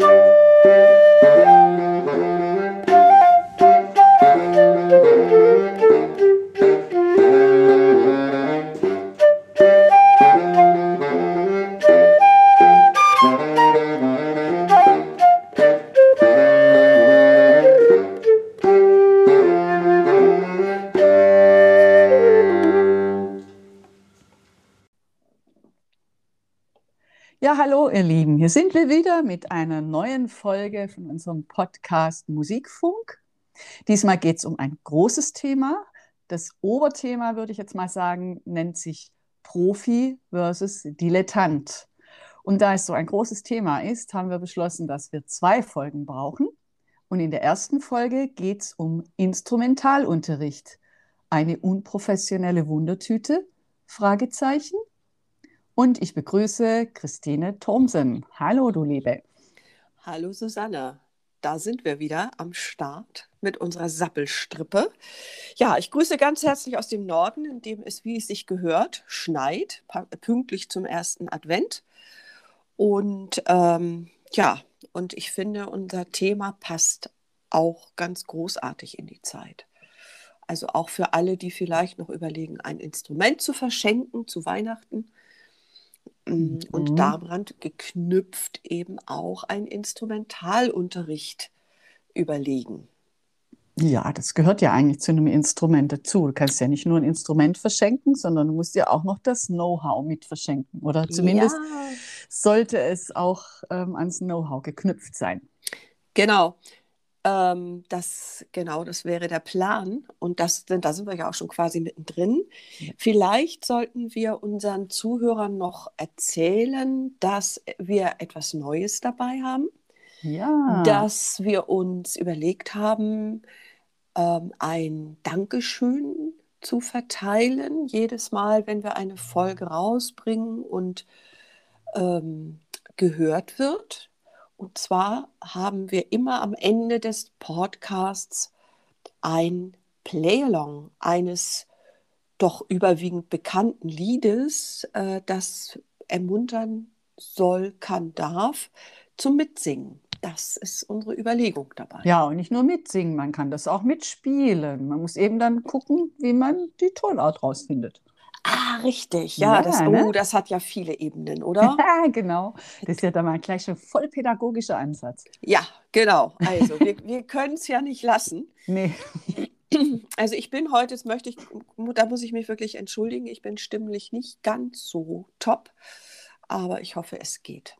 Ja, Hier sind wir wieder mit einer neuen Folge von unserem Podcast Musikfunk. Diesmal geht es um ein großes Thema. Das Oberthema, würde ich jetzt mal sagen, nennt sich Profi versus Dilettant. Und da es so ein großes Thema ist, haben wir beschlossen, dass wir zwei Folgen brauchen. Und in der ersten Folge geht es um Instrumentalunterricht. Eine unprofessionelle Wundertüte? Fragezeichen. Und ich begrüße Christine Thomsen. Hallo, du Liebe. Hallo, Susanne. Da sind wir wieder am Start mit unserer Sappelstrippe. Ja, ich grüße ganz herzlich aus dem Norden, in dem es, wie es sich gehört, schneit, pünktlich zum ersten Advent. Und ähm, ja, und ich finde, unser Thema passt auch ganz großartig in die Zeit. Also auch für alle, die vielleicht noch überlegen, ein Instrument zu verschenken zu Weihnachten Mm, und mhm. daran geknüpft eben auch ein Instrumentalunterricht überlegen. Ja, das gehört ja eigentlich zu einem Instrument dazu. Du kannst ja nicht nur ein Instrument verschenken, sondern du musst ja auch noch das Know-how mit verschenken. Oder zumindest ja. sollte es auch ähm, ans Know-how geknüpft sein. Genau. Ähm, das, genau, das wäre der Plan. Und das, da sind wir ja auch schon quasi mittendrin. Vielleicht sollten wir unseren Zuhörern noch erzählen, dass wir etwas Neues dabei haben. Ja. Dass wir uns überlegt haben, ähm, ein Dankeschön zu verteilen, jedes Mal, wenn wir eine Folge rausbringen und ähm, gehört wird. Und zwar haben wir immer am Ende des Podcasts ein Playalong eines doch überwiegend bekannten Liedes, äh, das ermuntern soll, kann, darf, zum Mitsingen. Das ist unsere Überlegung dabei. Ja, und nicht nur mitsingen, man kann das auch mitspielen. Man muss eben dann gucken, wie man die Tonart rausfindet. Ah, richtig. Ja, ja das, ne? oh, das hat ja viele Ebenen, oder? Ja, genau. Das ist ja dann mal gleich schon voll pädagogischer Ansatz. Ja, genau. Also, wir, wir können es ja nicht lassen. Nee. Also ich bin heute, das möchte ich, da muss ich mich wirklich entschuldigen, ich bin stimmlich nicht ganz so top, aber ich hoffe, es geht.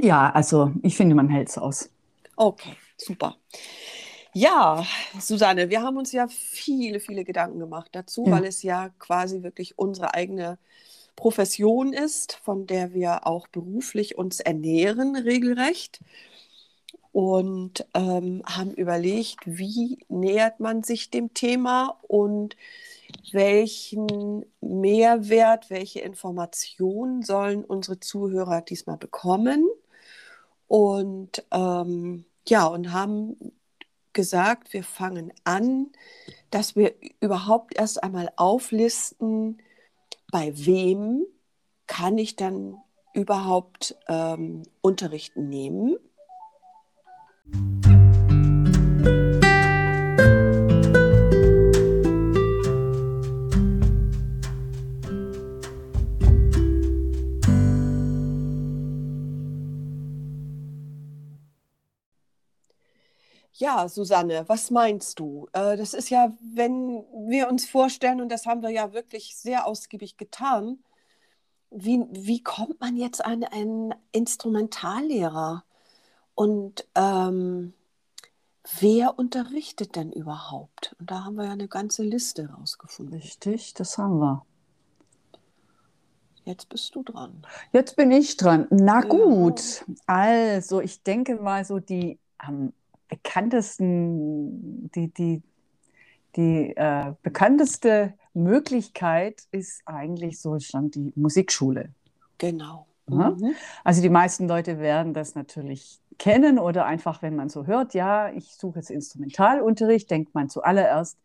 Ja, also ich finde, man hält es aus. Okay, super. Ja, Susanne, wir haben uns ja viele, viele Gedanken gemacht dazu, ja. weil es ja quasi wirklich unsere eigene Profession ist, von der wir auch beruflich uns ernähren, regelrecht. Und ähm, haben überlegt, wie nähert man sich dem Thema und welchen Mehrwert, welche Informationen sollen unsere Zuhörer diesmal bekommen. Und ähm, ja, und haben gesagt, wir fangen an, dass wir überhaupt erst einmal auflisten, bei wem kann ich dann überhaupt ähm, Unterricht nehmen. Ja, Susanne, was meinst du? Äh, das ist ja, wenn wir uns vorstellen, und das haben wir ja wirklich sehr ausgiebig getan, wie, wie kommt man jetzt an einen Instrumentallehrer? Und ähm, wer unterrichtet denn überhaupt? Und da haben wir ja eine ganze Liste rausgefunden. Richtig, das haben wir. Jetzt bist du dran. Jetzt bin ich dran. Na gut, ja. also ich denke mal so die am bekanntesten, die, die, die äh, bekannteste Möglichkeit ist eigentlich so stand die Musikschule. Genau. Mhm. Also die meisten Leute werden das natürlich kennen oder einfach, wenn man so hört, ja, ich suche jetzt Instrumentalunterricht, denkt man zuallererst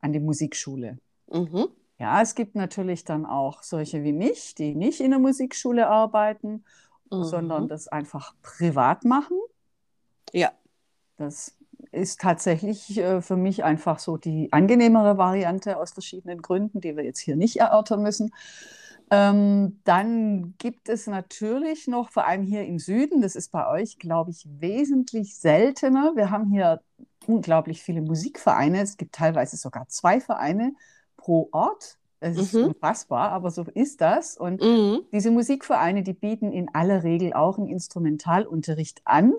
an die Musikschule. Mhm. Ja, es gibt natürlich dann auch solche wie mich, die nicht in der Musikschule arbeiten, mhm. sondern das einfach privat machen. Ja. Das ist tatsächlich äh, für mich einfach so die angenehmere Variante aus verschiedenen Gründen, die wir jetzt hier nicht erörtern müssen. Ähm, dann gibt es natürlich noch, vor allem hier im Süden, das ist bei euch, glaube ich, wesentlich seltener. Wir haben hier unglaublich viele Musikvereine. Es gibt teilweise sogar zwei Vereine pro Ort. Es ist Mhm. unfassbar, aber so ist das. Und Mhm. diese Musikvereine, die bieten in aller Regel auch einen Instrumentalunterricht an,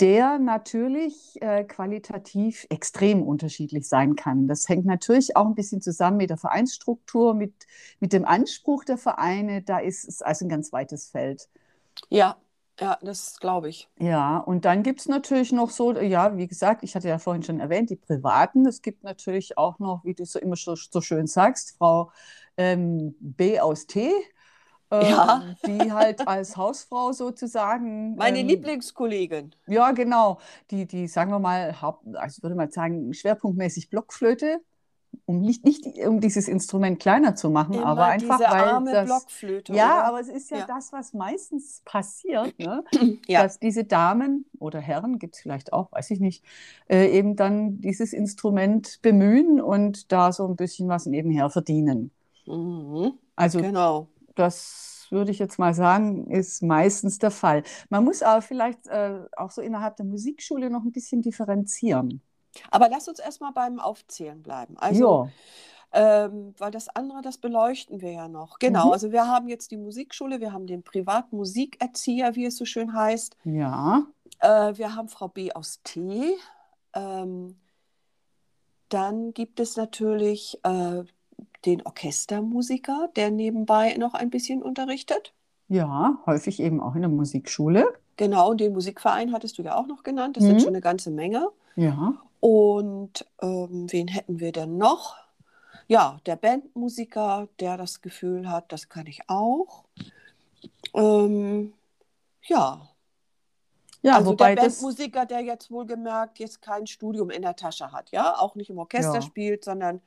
der natürlich äh, qualitativ extrem unterschiedlich sein kann. Das hängt natürlich auch ein bisschen zusammen mit der Vereinsstruktur, mit, mit dem Anspruch der Vereine. Da ist es also ein ganz weites Feld. Ja, ja, das glaube ich. Ja, und dann gibt es natürlich noch so, ja, wie gesagt, ich hatte ja vorhin schon erwähnt, die Privaten. Es gibt natürlich auch noch, wie du so immer so, so schön sagst, Frau ähm, B aus T, ähm, Ja. die halt als Hausfrau sozusagen. Meine ähm, Lieblingskollegin. Ja, genau. Die, die, sagen wir mal, Haupt, also ich würde mal sagen, schwerpunktmäßig Blockflöte, um nicht, nicht um dieses Instrument kleiner zu machen, Immer aber einfach, diese weil arme das. Blockflöte, Ja, oder? aber es ist ja, Ja. das, was meistens passiert, ne? Ja. dass diese Damen oder Herren, gibt es vielleicht auch, weiß ich nicht, äh, eben dann dieses Instrument bemühen und da so ein bisschen was nebenher verdienen. Mhm. Also Genau. Das würde ich jetzt mal sagen, ist meistens der Fall. Man muss aber vielleicht äh, auch so innerhalb der Musikschule noch ein bisschen differenzieren. Aber lass uns erstmal beim Aufzählen bleiben. Also, ähm, weil das andere, das beleuchten wir ja noch. Genau, Mhm. also wir haben jetzt die Musikschule, wir haben den Privatmusikerzieher, wie es so schön heißt. ja, Äh, wir haben Frau B aus T. Ähm, dann gibt es natürlich äh, den Orchestermusiker, der nebenbei noch ein bisschen unterrichtet. ja, häufig eben auch in der Musikschule. Genau, und den Musikverein hattest du ja auch noch genannt. Das Mhm. sind schon eine ganze Menge. Ja, Und ähm, wen hätten wir denn noch? Ja, der Bandmusiker, der das Gefühl hat, das kann ich auch. Ähm, ja, ja, also wobei der Bandmusiker, der jetzt wohlgemerkt jetzt kein Studium in der Tasche hat, ja, auch nicht im Orchester Ja. spielt, sondern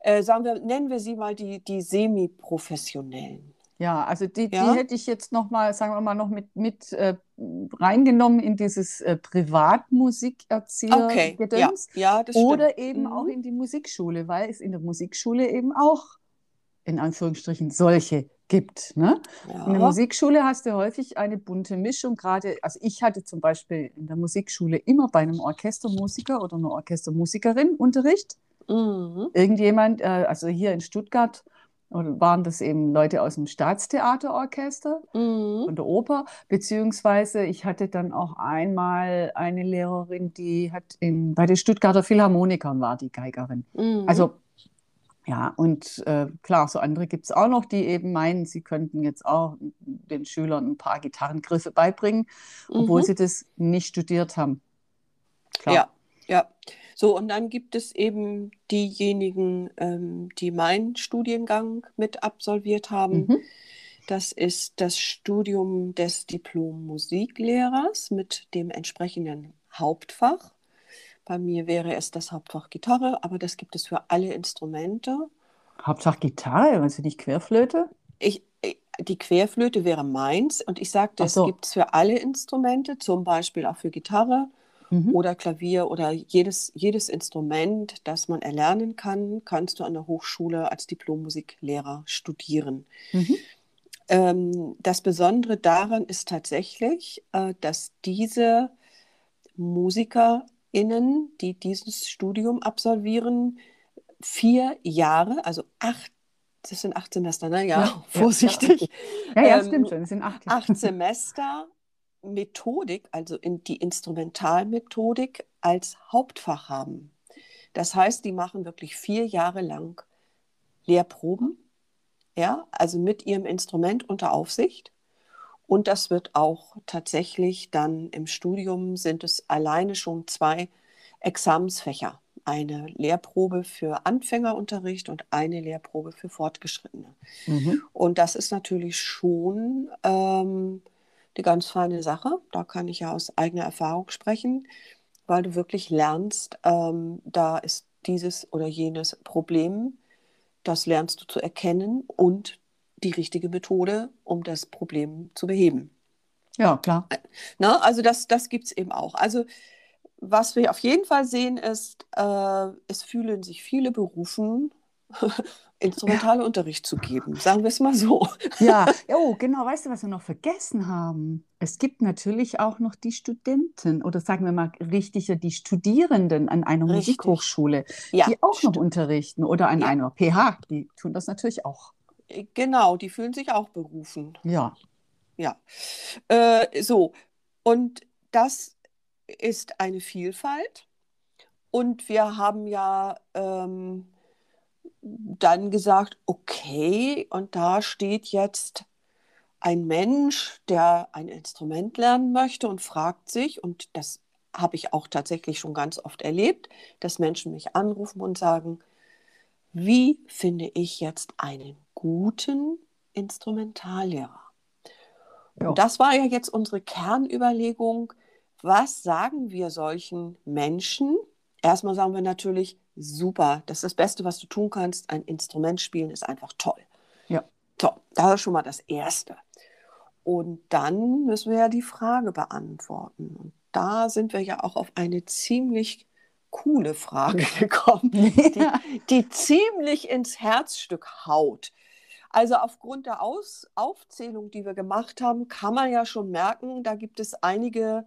äh, sagen wir, nennen wir sie mal die, die Semi-professionellen. ja, also die, Ja? die hätte ich jetzt noch mal, sagen wir mal, noch mit, mit äh, reingenommen in dieses äh, Privatmusikerzieher Okay, ja, Gedöns. ja, das Oder stimmt. eben Mhm. auch in die Musikschule, weil es in der Musikschule eben auch in Anführungsstrichen solche gibt. Ne? In der Ja. Musikschule hast du häufig eine bunte Mischung. Gerade, also ich hatte zum Beispiel in der Musikschule immer bei einem Orchestermusiker oder einer Orchestermusikerin Unterricht. Mhm. Irgendjemand, äh, also hier in Stuttgart oder waren das eben Leute aus dem Staatstheaterorchester Mhm. von der Oper, beziehungsweise ich hatte dann auch einmal eine Lehrerin, die hat in, bei den Stuttgarter Philharmonikern war die Geigerin. Mhm. Also ja, und äh, klar, so andere gibt es auch noch, die eben meinen, sie könnten jetzt auch den Schülern ein paar Gitarrengriffe beibringen, obwohl Mhm. sie das nicht studiert haben. Klar. Ja, ja. So, und dann gibt es eben diejenigen, ähm, die meinen Studiengang mit absolviert haben. Mhm. Das ist das Studium des Diplom-Musiklehrers mit dem entsprechenden Hauptfach. Bei mir wäre es das Hauptfach Gitarre, aber das gibt es für alle Instrumente. Hauptsache Gitarre, also nicht Querflöte. Ich, ich- die Querflöte wäre meins und ich sagte, Ach es so. gibt es für alle Instrumente, zum Beispiel auch für Gitarre Mhm. oder Klavier oder jedes, jedes Instrument, das man erlernen kann, kannst du an der Hochschule als Diplommusiklehrer studieren. Mhm. Ähm, das Besondere daran ist tatsächlich, äh, dass diese MusikerInnen, die dieses Studium absolvieren, vier Jahre, also acht, das sind acht Semester, ne? Ja, Ja, ja, vorsichtig. Ja, ja, Ähm, stimmt schon. Es sind acht. acht Semester Methodik, also in die Instrumentalmethodik als Hauptfach haben. Das heißt, die machen wirklich vier Jahre lang Lehrproben, ja, also mit ihrem Instrument unter Aufsicht. Und das wird auch tatsächlich dann im Studium sind es alleine schon zwei Examensfächer. Eine Lehrprobe für Anfängerunterricht und eine Lehrprobe für Fortgeschrittene. Mhm. Und das ist natürlich schon ähm, eine ganz feine Sache. Da kann ich ja aus eigener Erfahrung sprechen, weil du wirklich lernst, ähm, da ist dieses oder jenes Problem, das lernst du zu erkennen und die richtige Methode, um das Problem zu beheben. Ja, klar. Na, also das, das gibt es eben auch. Also was wir auf jeden Fall sehen ist, äh, es fühlen sich viele berufen, instrumentale ja. Unterricht zu geben. Sagen wir es mal so. Ja, oh, genau. Weißt du, was wir noch vergessen haben? Es gibt natürlich auch noch die Studenten oder sagen wir mal richtiger die Studierenden an einer Richtig. Musikhochschule, ja, die auch stimmt. noch unterrichten oder an ja. einer PH. Die tun das natürlich auch. Äh, genau, die fühlen sich auch berufen. Ja. Ja. Äh, so, und das ist eine Vielfalt. Und wir haben ja ähm, dann gesagt, okay, und da steht jetzt ein Mensch, der ein Instrument lernen möchte und fragt sich, und das habe ich auch tatsächlich schon ganz oft erlebt, dass Menschen mich anrufen und sagen, wie finde ich jetzt einen guten Instrumentallehrer? Ja. Und das war ja jetzt unsere Kernüberlegung. Was sagen wir solchen Menschen? Erstmal sagen wir natürlich, super, das ist das Beste, was du tun kannst. Ein Instrument spielen ist einfach toll. Ja. So, das ist schon mal das Erste. Und dann müssen wir ja die Frage beantworten. Und da sind wir ja auch auf eine ziemlich coole Frage gekommen, die, die ziemlich ins Herzstück haut. Also aufgrund der Aus Aufzählung, die wir gemacht haben, kann man ja schon merken, da gibt es einige,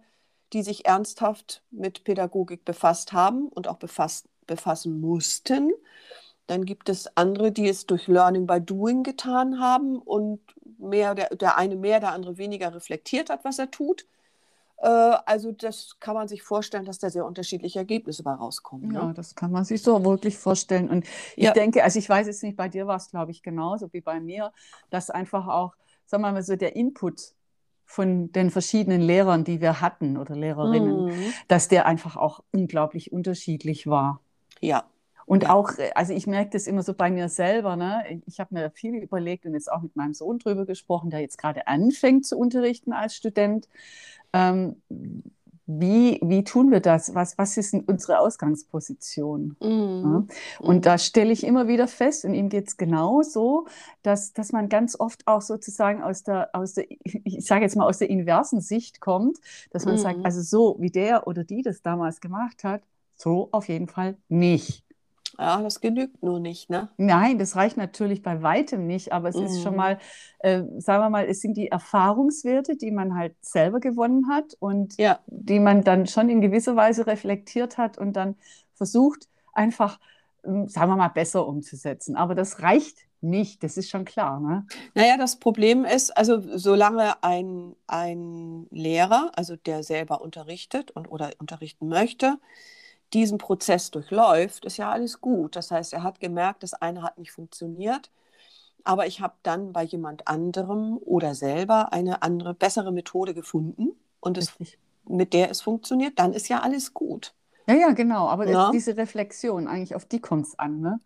die sich ernsthaft mit Pädagogik befasst haben und auch befasst, befassen mussten. Dann gibt es andere, die es durch Learning by Doing getan haben und mehr, der, der eine mehr, der andere weniger reflektiert hat, was er tut. Äh, also das kann man sich vorstellen, dass da sehr unterschiedliche Ergebnisse bei rauskommen. Ne? Ja, das kann man sich so wirklich vorstellen. Und ich ja. denke, also ich weiß jetzt nicht, bei dir war es, glaube ich, genauso wie bei mir, dass einfach auch, sagen wir mal so, der Input von den verschiedenen Lehrern, die wir hatten oder Lehrerinnen, mhm. dass der einfach auch unglaublich unterschiedlich war. Ja. Und auch, also ich merke das immer so bei mir selber, ne? ich habe mir viel überlegt und jetzt auch mit meinem Sohn drüber gesprochen, der jetzt gerade anfängt zu unterrichten als Student ähm, wie, wie tun wir das? Was, was ist unsere Ausgangsposition? Mm. Ja? Und mm. da stelle ich immer wieder fest, und ihm geht es genauso, dass, dass man ganz oft auch sozusagen aus der, aus der, ich sage jetzt mal, aus der inversen Sicht kommt, dass man mm. sagt, also so wie der oder die das damals gemacht hat, so auf jeden Fall nicht. Ja, das genügt nur nicht, ne? Nein, das reicht natürlich bei weitem nicht, aber es mhm. ist schon mhm. mal, äh, sagen wir mal, es sind die Erfahrungswerte, die man halt selber gewonnen hat und ja. die man dann schon in gewisser Weise reflektiert hat und dann versucht, einfach, ähm, sagen wir mal, besser umzusetzen. Aber das reicht nicht, das ist schon klar. Ne? Naja, das Problem ist, also solange ein, ein Lehrer, also der selber unterrichtet und oder unterrichten möchte, diesen Prozess durchläuft, ist ja alles gut. Das heißt, er hat gemerkt, das eine hat nicht funktioniert, aber ich habe dann bei jemand anderem oder selber eine andere, bessere Methode gefunden und es, mit der es funktioniert, dann ist ja alles gut. Ja, ja, genau. Aber ja. diese Reflexion, eigentlich auf die kommt es an, ne?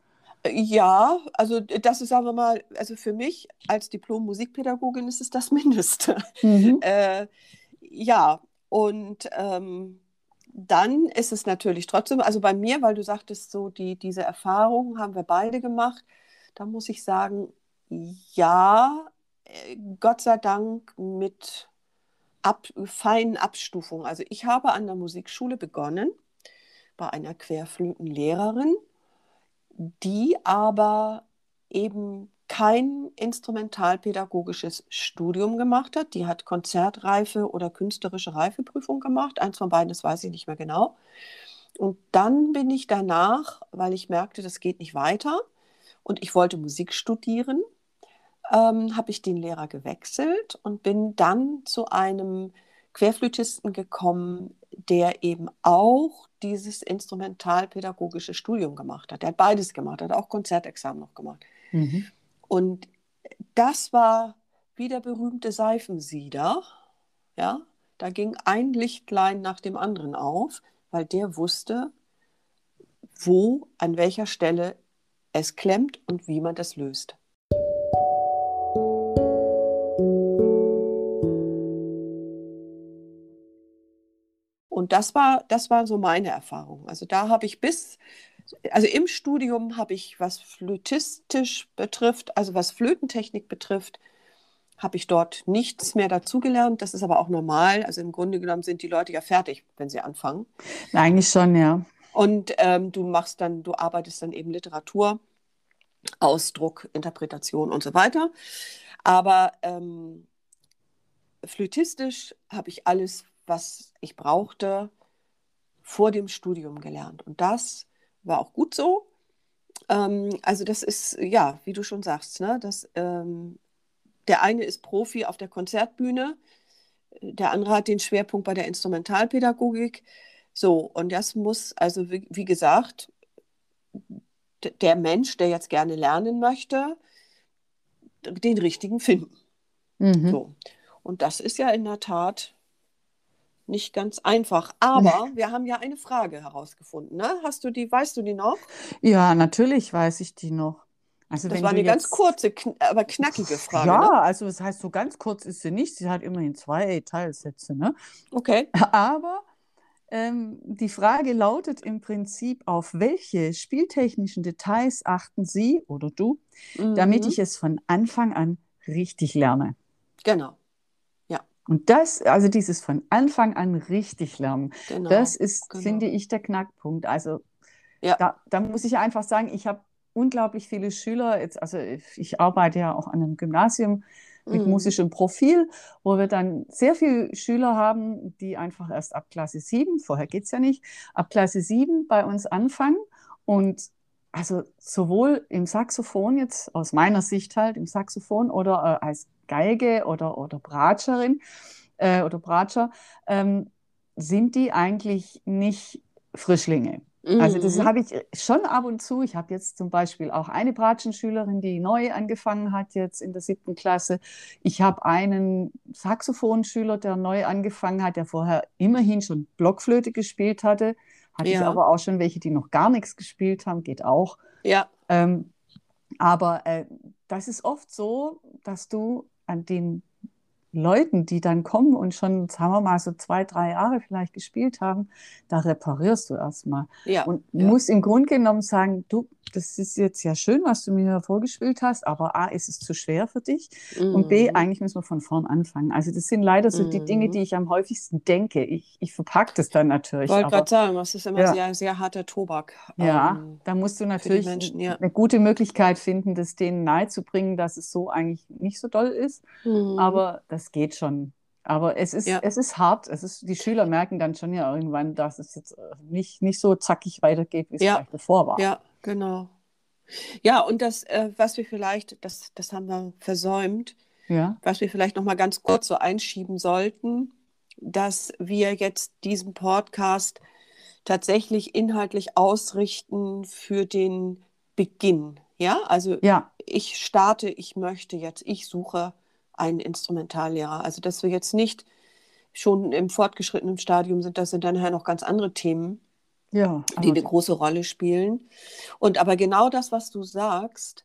Ja, also das ist, sagen wir mal, also für mich als Diplom-Musikpädagogin ist es das Mindeste. Mhm. äh, ja, und ähm, dann ist es natürlich trotzdem, also bei mir, weil du sagtest, so die, diese Erfahrung haben wir beide gemacht, da muss ich sagen, ja, äh, Gott sei Dank mit ab, feinen Abstufungen. Also ich habe an der Musikschule begonnen bei einer Querflötenlehrerin, die aber eben kein instrumentalpädagogisches Studium gemacht hat. Die hat Konzertreife oder künstlerische Reifeprüfung gemacht. Eins von beiden, das weiß ich nicht mehr genau. Und dann bin ich danach, weil ich merkte, das geht nicht weiter und ich wollte Musik studieren, ähm, habe ich den Lehrer gewechselt und bin dann zu einem Querflötisten gekommen, der eben auch dieses instrumentalpädagogische Studium gemacht hat. Der hat beides gemacht, hat auch Konzertexamen noch gemacht. Mhm. Und das war wie der berühmte Seifensieder. Ja, da ging ein Lichtlein nach dem anderen auf, weil der wusste, wo, an welcher Stelle es klemmt und wie man das löst. Und das war, das war so meine Erfahrung. Also da habe ich bis also im Studium habe ich, was flötistisch betrifft, also was Flötentechnik betrifft, habe ich dort nichts mehr dazugelernt. Das ist aber auch normal. Also im Grunde genommen sind die Leute ja fertig, wenn sie anfangen. Eigentlich schon, ja. Und ähm, du machst dann, du arbeitest dann eben Literatur, Ausdruck, Interpretation und so weiter. Aber ähm, flötistisch habe ich alles, was ich brauchte, vor dem Studium gelernt. Und das war auch gut so. Ähm, also das ist, ja, wie du schon sagst, ne, das, ähm, der eine ist Profi auf der Konzertbühne, der andere hat den Schwerpunkt bei der Instrumentalpädagogik. So, und das muss, also wie, wie gesagt, der Mensch, der jetzt gerne lernen möchte, den richtigen finden. Mhm. So. Und das ist ja in der Tat nicht ganz einfach. Aber wir haben ja eine Frage herausgefunden. Ne? Hast du die, weißt du die noch? Ja, natürlich weiß ich die noch. Also das war eine jetzt... ganz kurze, kn aber knackige Frage. Ja, ne? also das heißt, so ganz kurz ist sie nicht. Sie hat immerhin zwei Teilsätze. Ne? Okay. Aber ähm, die Frage lautet im Prinzip, auf welche spieltechnischen Details achten Sie oder du, mhm. damit ich es von Anfang an richtig lerne? Genau. Und das, also dieses von Anfang an richtig lernen, genau, das ist, genau. finde ich, der Knackpunkt. Also ja. da, da muss ich einfach sagen, ich habe unglaublich viele Schüler, jetzt, also ich arbeite ja auch an einem Gymnasium mit mhm. musischem Profil, wo wir dann sehr viele Schüler haben, die einfach erst ab Klasse 7, vorher geht es ja nicht, ab Klasse 7 bei uns anfangen und also sowohl im Saxophon jetzt aus meiner Sicht halt im Saxophon oder äh, als Geige oder, oder Bratscherin äh, oder Bratscher, ähm, sind die eigentlich nicht Frischlinge. Mhm. Also das mhm. habe ich schon ab und zu. Ich habe jetzt zum Beispiel auch eine Bratschenschülerin, die neu angefangen hat jetzt in der siebten Klasse. Ich habe einen Saxophonschüler, der neu angefangen hat, der vorher immerhin schon Blockflöte gespielt hatte. Hatte ja. ich aber auch schon welche, die noch gar nichts gespielt haben, geht auch. Ja. Ähm, aber äh, das ist oft so, dass du an den Leuten, die dann kommen und schon, sagen wir mal, so zwei, drei Jahre vielleicht gespielt haben, da reparierst du erstmal. Ja, und ja. musst im Grunde genommen sagen, du, das ist jetzt ja schön, was du mir vorgespielt hast, aber A, ist es zu schwer für dich mhm. und B, mhm. eigentlich müssen wir von vorn anfangen. Also das sind leider so mhm. die Dinge, die ich am häufigsten denke. Ich, ich verpacke das dann natürlich. Ich wollte gerade sagen, das ist immer ja. sehr, sehr harter Tobak. Ja, ähm, da musst du natürlich Menschen, ja. eine gute Möglichkeit finden, das denen nahezubringen, dass es so eigentlich nicht so doll ist, mhm. aber das geht schon. Aber es ist, ja. es ist hart. Es ist, die Schüler merken dann schon ja irgendwann, dass es jetzt äh, nicht, nicht so zackig weitergeht, wie es ja. vielleicht bevor war. Ja, genau. Ja, und das, äh, was wir vielleicht, das, das haben wir versäumt, ja. was wir vielleicht noch mal ganz kurz so einschieben sollten, dass wir jetzt diesen Podcast tatsächlich inhaltlich ausrichten für den Beginn. Ja, also ja. ich starte, ich möchte jetzt, ich suche einen Instrumentallehrer. Also dass wir jetzt nicht schon im fortgeschrittenen Stadium sind, das sind dann nachher noch ganz andere Themen ja, die eine große Rolle spielen. Und aber genau das, was du sagst,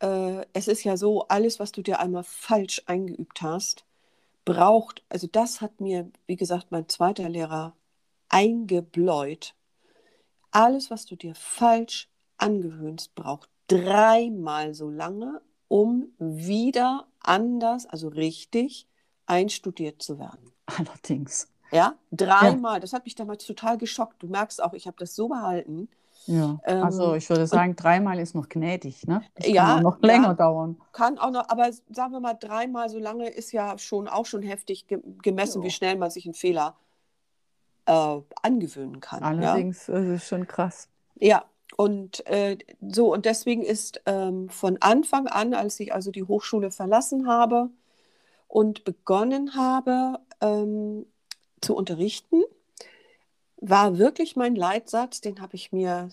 äh, es ist ja so, alles, was du dir einmal falsch eingeübt hast, braucht, also das hat mir, wie gesagt, mein zweiter Lehrer eingebläut. Alles, was du dir falsch angewöhnst, braucht dreimal so lange, um wieder anders, also richtig einstudiert zu werden. Allerdings. Ja, dreimal. Ja. Das hat mich damals total geschockt. Du merkst auch, ich habe das so behalten. Ja, ähm, also ich würde sagen, und, dreimal ist noch gnädig, ne? Das ja, kann noch länger ja, dauern. Kann auch noch, aber sagen wir mal, dreimal so lange ist ja schon auch schon heftig gemessen, ja. wie schnell man sich einen Fehler äh, angewöhnen kann. Allerdings ja? ist es schon krass. Ja, und äh, so, und deswegen ist ähm, von Anfang an, als ich also die Hochschule verlassen habe und begonnen habe, ähm, zu unterrichten, war wirklich mein Leitsatz, den habe ich mir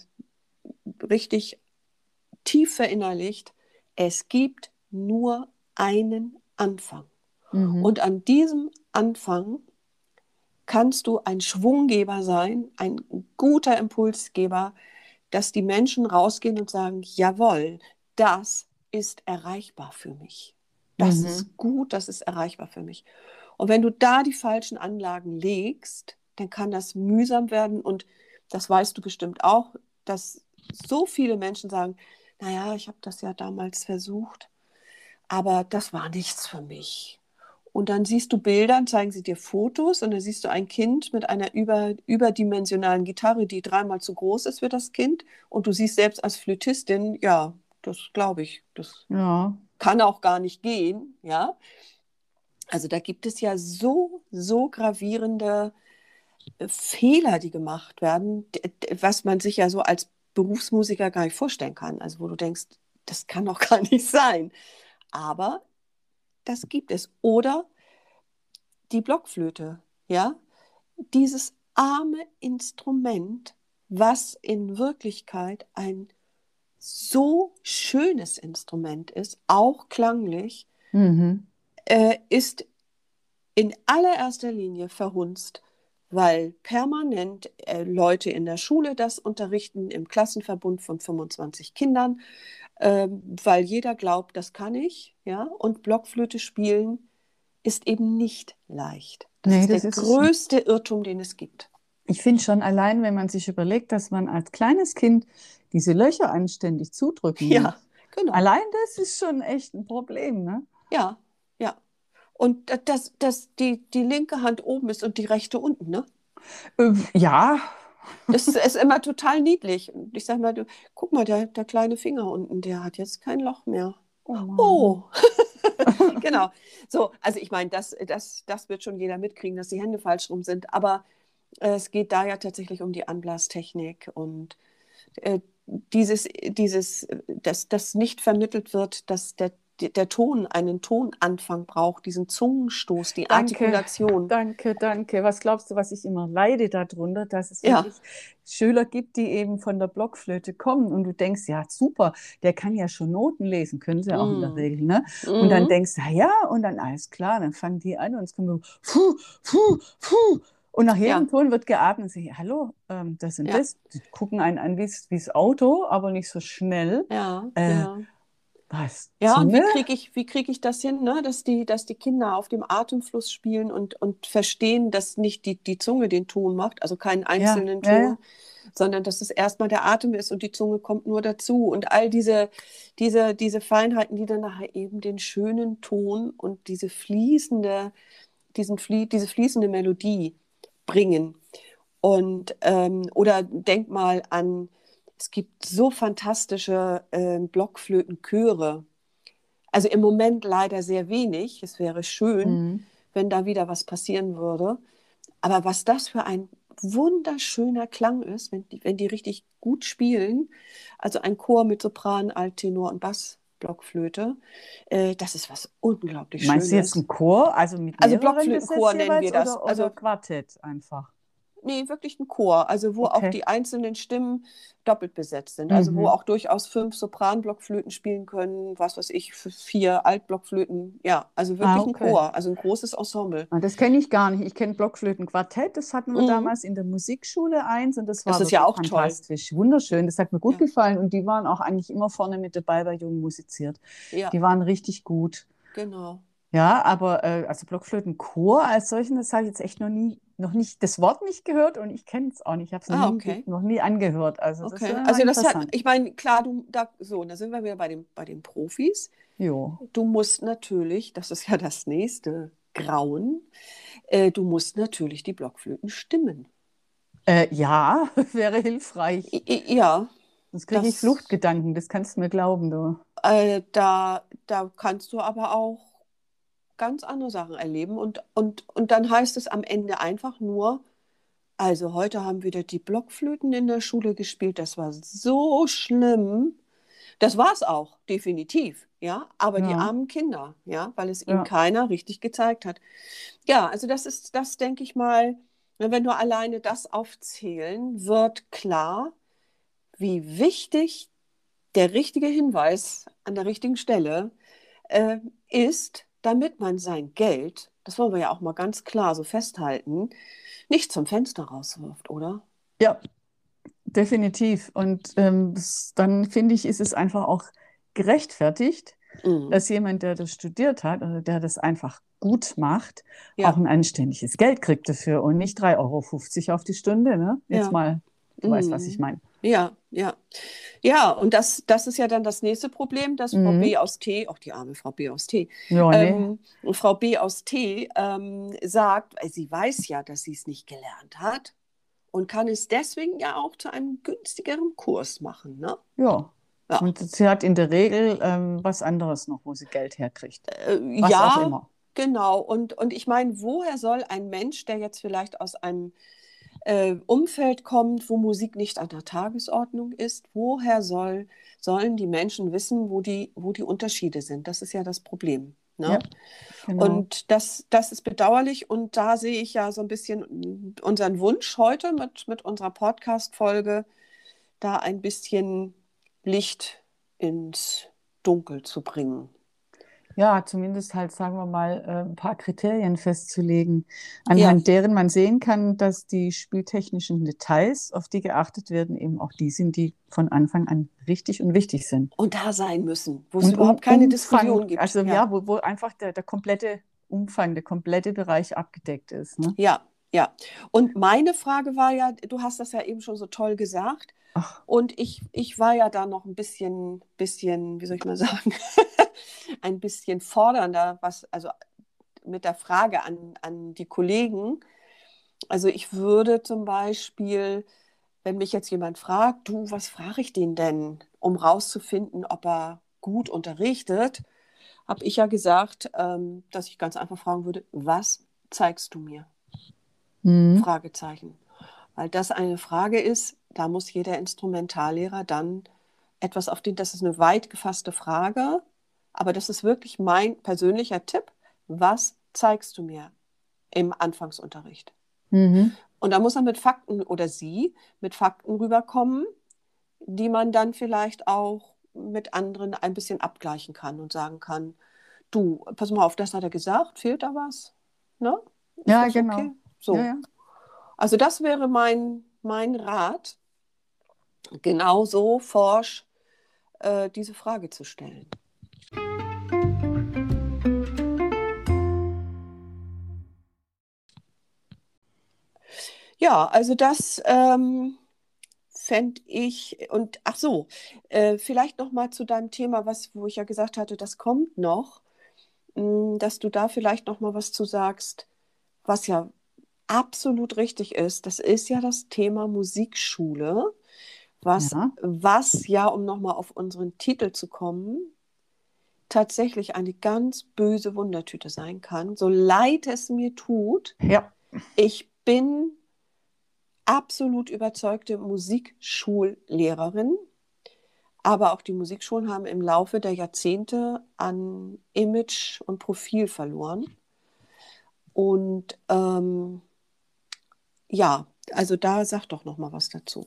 richtig tief verinnerlicht. Es gibt nur einen Anfang. Mhm. Und an diesem Anfang kannst du ein Schwunggeber sein, ein guter Impulsgeber, dass die Menschen rausgehen und sagen, jawohl, das ist erreichbar für mich. Das mhm. ist gut, das ist erreichbar für mich. Und wenn du da die falschen Anlagen legst, dann kann das mühsam werden. Und das weißt du bestimmt auch, dass so viele Menschen sagen, naja, ich habe das ja damals versucht, Aber das war nichts für mich. Und dann siehst du Bilder, zeigen sie dir Fotos und dann siehst du ein Kind mit einer über, überdimensionalen Gitarre, die dreimal zu groß ist für das Kind. Und du siehst selbst als Flötistin, ja, das glaube ich, das Ja. kann auch gar nicht gehen, ja. Also da gibt es ja so, so gravierende äh, Fehler, die gemacht werden, was man sich ja so als Berufsmusiker gar nicht vorstellen kann. Also wo du denkst, das kann doch gar nicht sein. Aber das gibt es. Oder die Blockflöte, ja, dieses arme Instrument, was in Wirklichkeit ein so schönes Instrument ist, auch klanglich, Mhm. äh, ist in allererster Linie verhunzt, weil permanent äh, Leute in der Schule das unterrichten, im Klassenverbund von 25 Kindern, ähm, weil jeder glaubt, das kann ich, ja, und Blockflöte spielen ist eben nicht leicht. Das Nee, ist das der ist größte Irrtum, den es gibt. Ich finde schon allein, wenn man sich überlegt, dass man als kleines Kind diese Löcher anständig zudrücken muss. Ja, genau. Allein das ist schon echt ein Problem, ne? Ja. Und da- dass, dass die, die linke Hand oben ist und die rechte unten, ne? Äh, ja, Das ist immer total niedlich. Und ich sag mal, du, guck mal, der, der kleine Finger unten, der hat jetzt kein Loch mehr. oh. Oh, genau. So, also ich meine, das, das, das wird schon jeder mitkriegen, dass die Hände falsch rum sind. Aber äh, es geht da ja tatsächlich um die Anblastechnik und äh, dieses, dieses, äh, dass das nicht vermittelt wird, dass der, der Ton einen Tonanfang braucht, diesen Zungenstoß, die Danke. Artikulation. Danke, danke. Was glaubst du, was ich immer leide darunter, dass es Ja. wirklich Schüler gibt, die eben von der Blockflöte kommen und du denkst, ja, super, der kann ja schon Noten lesen, können sie auch in der Mm. Regel, ne? Und dann Mhm. denkst du, ja, ja, und dann alles klar, dann fangen die an und es kommt so, puh, puh, puh. Und nach jedem Ja. Ton wird geatmet. Und ich, hallo, ähm, das und Ja. das. Die gucken einen an wie das Auto, aber nicht so schnell. Ja, Äh, ja. Was? Ja, und wie Zunge? kriege ich, wie krieg ich das hin, ne? dass, die, dass die Kinder auf dem Atemfluss spielen und, und verstehen, dass nicht die, die Zunge den Ton macht, also keinen einzelnen ja, Ton, ja. sondern dass es erstmal der Atem ist und die Zunge kommt nur dazu. Und all diese, diese, diese Feinheiten, die dann nachher eben den schönen Ton und diese fließende, diesen Flie diese fließende Melodie bringen. Und ähm, oder denk mal an, es gibt so fantastische äh, Blockflötenchöre. Also im Moment leider sehr wenig. Es wäre schön, Mhm. wenn da wieder was passieren würde. Aber was das für ein wunderschöner Klang ist, wenn die, wenn die richtig gut spielen, also ein Chor mit Sopran, Alttenor und Bassblockflöte, äh, das ist was unglaublich Meinst du Schönes. jetzt einen Chor, also mit Also Blockflötenchor nennen wir das. Oder, Also- oder Quartett einfach? Nee, wirklich ein Chor, also wo Okay. auch die einzelnen Stimmen doppelt besetzt sind. Also Mhm. wo auch durchaus fünf Sopranblockflöten spielen können, was weiß ich, vier Altblockflöten. Ja, also wirklich Ah, ein okay. Chor, also ein großes Ensemble. Ah, Das kenne ich gar nicht. Ich kenne Blockflötenquartett, das hatten wir Mhm. damals in der Musikschule eins und das war Das ist ja auch toll. fantastisch, wunderschön. Das hat mir gut Ja. gefallen und die waren auch eigentlich immer vorne mit dabei bei Jungen musiziert. Ja, Die waren richtig gut. genau. Ja, aber äh, also Blockflötenchor als solchen, das habe ich jetzt echt noch nie, noch nicht, das Wort nicht gehört und ich kenne es auch nicht. Ich habe es noch, Ah, nie- okay. noch nie angehört. Also das Okay. ist ja Also das hat, ich meine, klar, du, da, so, da sind wir wieder bei den, bei den Profis. Jo. Du musst natürlich, das ist ja das nächste Grauen, äh, du musst natürlich die Blockflöten stimmen. Äh, ja, wäre hilfreich. I, ja, Sonst kriege ich Das- Fluchtgedanken, das kannst du mir glauben, du. Äh, da, da kannst du aber auch ganz andere Sachen erleben. Und, und, und dann heißt es am Ende einfach nur, also heute haben wieder die Blockflöten in der Schule gespielt, das war so schlimm. Das war es auch, definitiv, ja. Aber die Ja. armen Kinder, ja, weil es ihnen Ja. keiner richtig gezeigt hat. Ja, also das ist, das denke ich mal, wenn wir alleine das aufzählen, wird klar, wie wichtig der richtige Hinweis an der richtigen Stelle äh, ist, damit man sein Geld, das wollen wir ja auch mal ganz klar so festhalten, nicht zum Fenster rauswirft, oder? Ja, definitiv. Und ähm, dann finde ich, ist es einfach auch gerechtfertigt, Mhm. dass jemand, der das studiert hat oder der das einfach gut macht, Ja. auch ein anständiges Geld kriegt dafür und nicht 3,50 Euro auf die Stunde. Ne? Jetzt Ja. mal, du weißt, was Mhm. ich meine. Ja, ja. Ja, und das, das ist ja dann das nächste Problem, dass Frau Mhm. B aus T, auch die arme Frau B aus T, Ja, nee. ähm, Frau B aus T ähm, sagt, weil sie weiß ja, dass sie es nicht gelernt hat und kann es deswegen ja auch zu einem günstigeren Kurs machen. Ne? Ja. Ja. Und sie hat in der Regel ähm, was anderes noch, wo sie Geld herkriegt. Äh, Was ja, auch immer. genau. Und, und ich meine, woher soll ein Mensch, der jetzt vielleicht aus einem äh, Umfeld kommt, wo Musik nicht an der Tagesordnung ist, woher soll, sollen die Menschen wissen, wo die, wo die Unterschiede sind? Das ist ja das Problem. Ne? Ja, Genau. Und das, das ist bedauerlich. Und da sehe ich ja so ein bisschen unseren Wunsch heute mit, mit unserer Podcast-Folge, da ein bisschen Licht ins Dunkel zu bringen. Ja, zumindest halt, sagen wir mal, äh, ein paar Kriterien festzulegen, anhand deren man sehen kann, dass die spieltechnischen Details, auf die geachtet werden, eben auch die sind, die von Anfang an richtig und wichtig sind. Und da sein müssen, wo es Und überhaupt keine Umfang, Diskussion gibt. Also ja, wo, wo einfach der, der komplette Umfang, der komplette Bereich abgedeckt ist. Ne? Ja, ja. Und meine Frage war ja, du hast das ja eben schon so toll gesagt. Ach, Und ich, ich war ja da noch ein bisschen, bisschen, wie soll ich mal sagen, ein bisschen fordernder, was, also mit der Frage an, an die Kollegen. Also ich würde zum Beispiel, wenn mich jetzt jemand fragt, du, was frage ich den denn, um rauszufinden, ob er gut unterrichtet, habe ich ja gesagt, ähm, dass ich ganz einfach fragen würde, was zeigst du mir? hm. Fragezeichen. Weil das eine Frage ist, da muss jeder Instrumentallehrer dann etwas auf den, das ist eine weit gefasste Frage, aber das ist wirklich mein persönlicher Tipp. Was zeigst du mir im Anfangsunterricht? Mhm. Und da muss er mit Fakten oder sie mit Fakten rüberkommen, die man dann vielleicht auch mit anderen ein bisschen abgleichen kann und sagen kann, du, pass mal auf, das hat er gesagt, fehlt da was? Ne? Ist Ja, genau. okay? So. Ja, ja. Also das wäre mein, mein Rat, genauso forsch äh, diese Frage zu stellen. Ja, also das ähm, fände ich, und ach so, äh, vielleicht noch mal zu deinem Thema, was, wo ich ja gesagt hatte, das kommt noch, mh, dass du da vielleicht noch mal was zu sagst, was ja absolut richtig ist. Das ist ja das Thema Musikschule, was Ja. was ja, um noch mal auf unseren Titel zu kommen, tatsächlich eine ganz böse Wundertüte sein kann, so leid es mir tut. Ja. Ich bin absolut überzeugte Musikschullehrerin, aber auch die Musikschulen haben im Laufe der Jahrzehnte an Image und Profil verloren. Und ähm, ja, also da sag doch noch mal was dazu.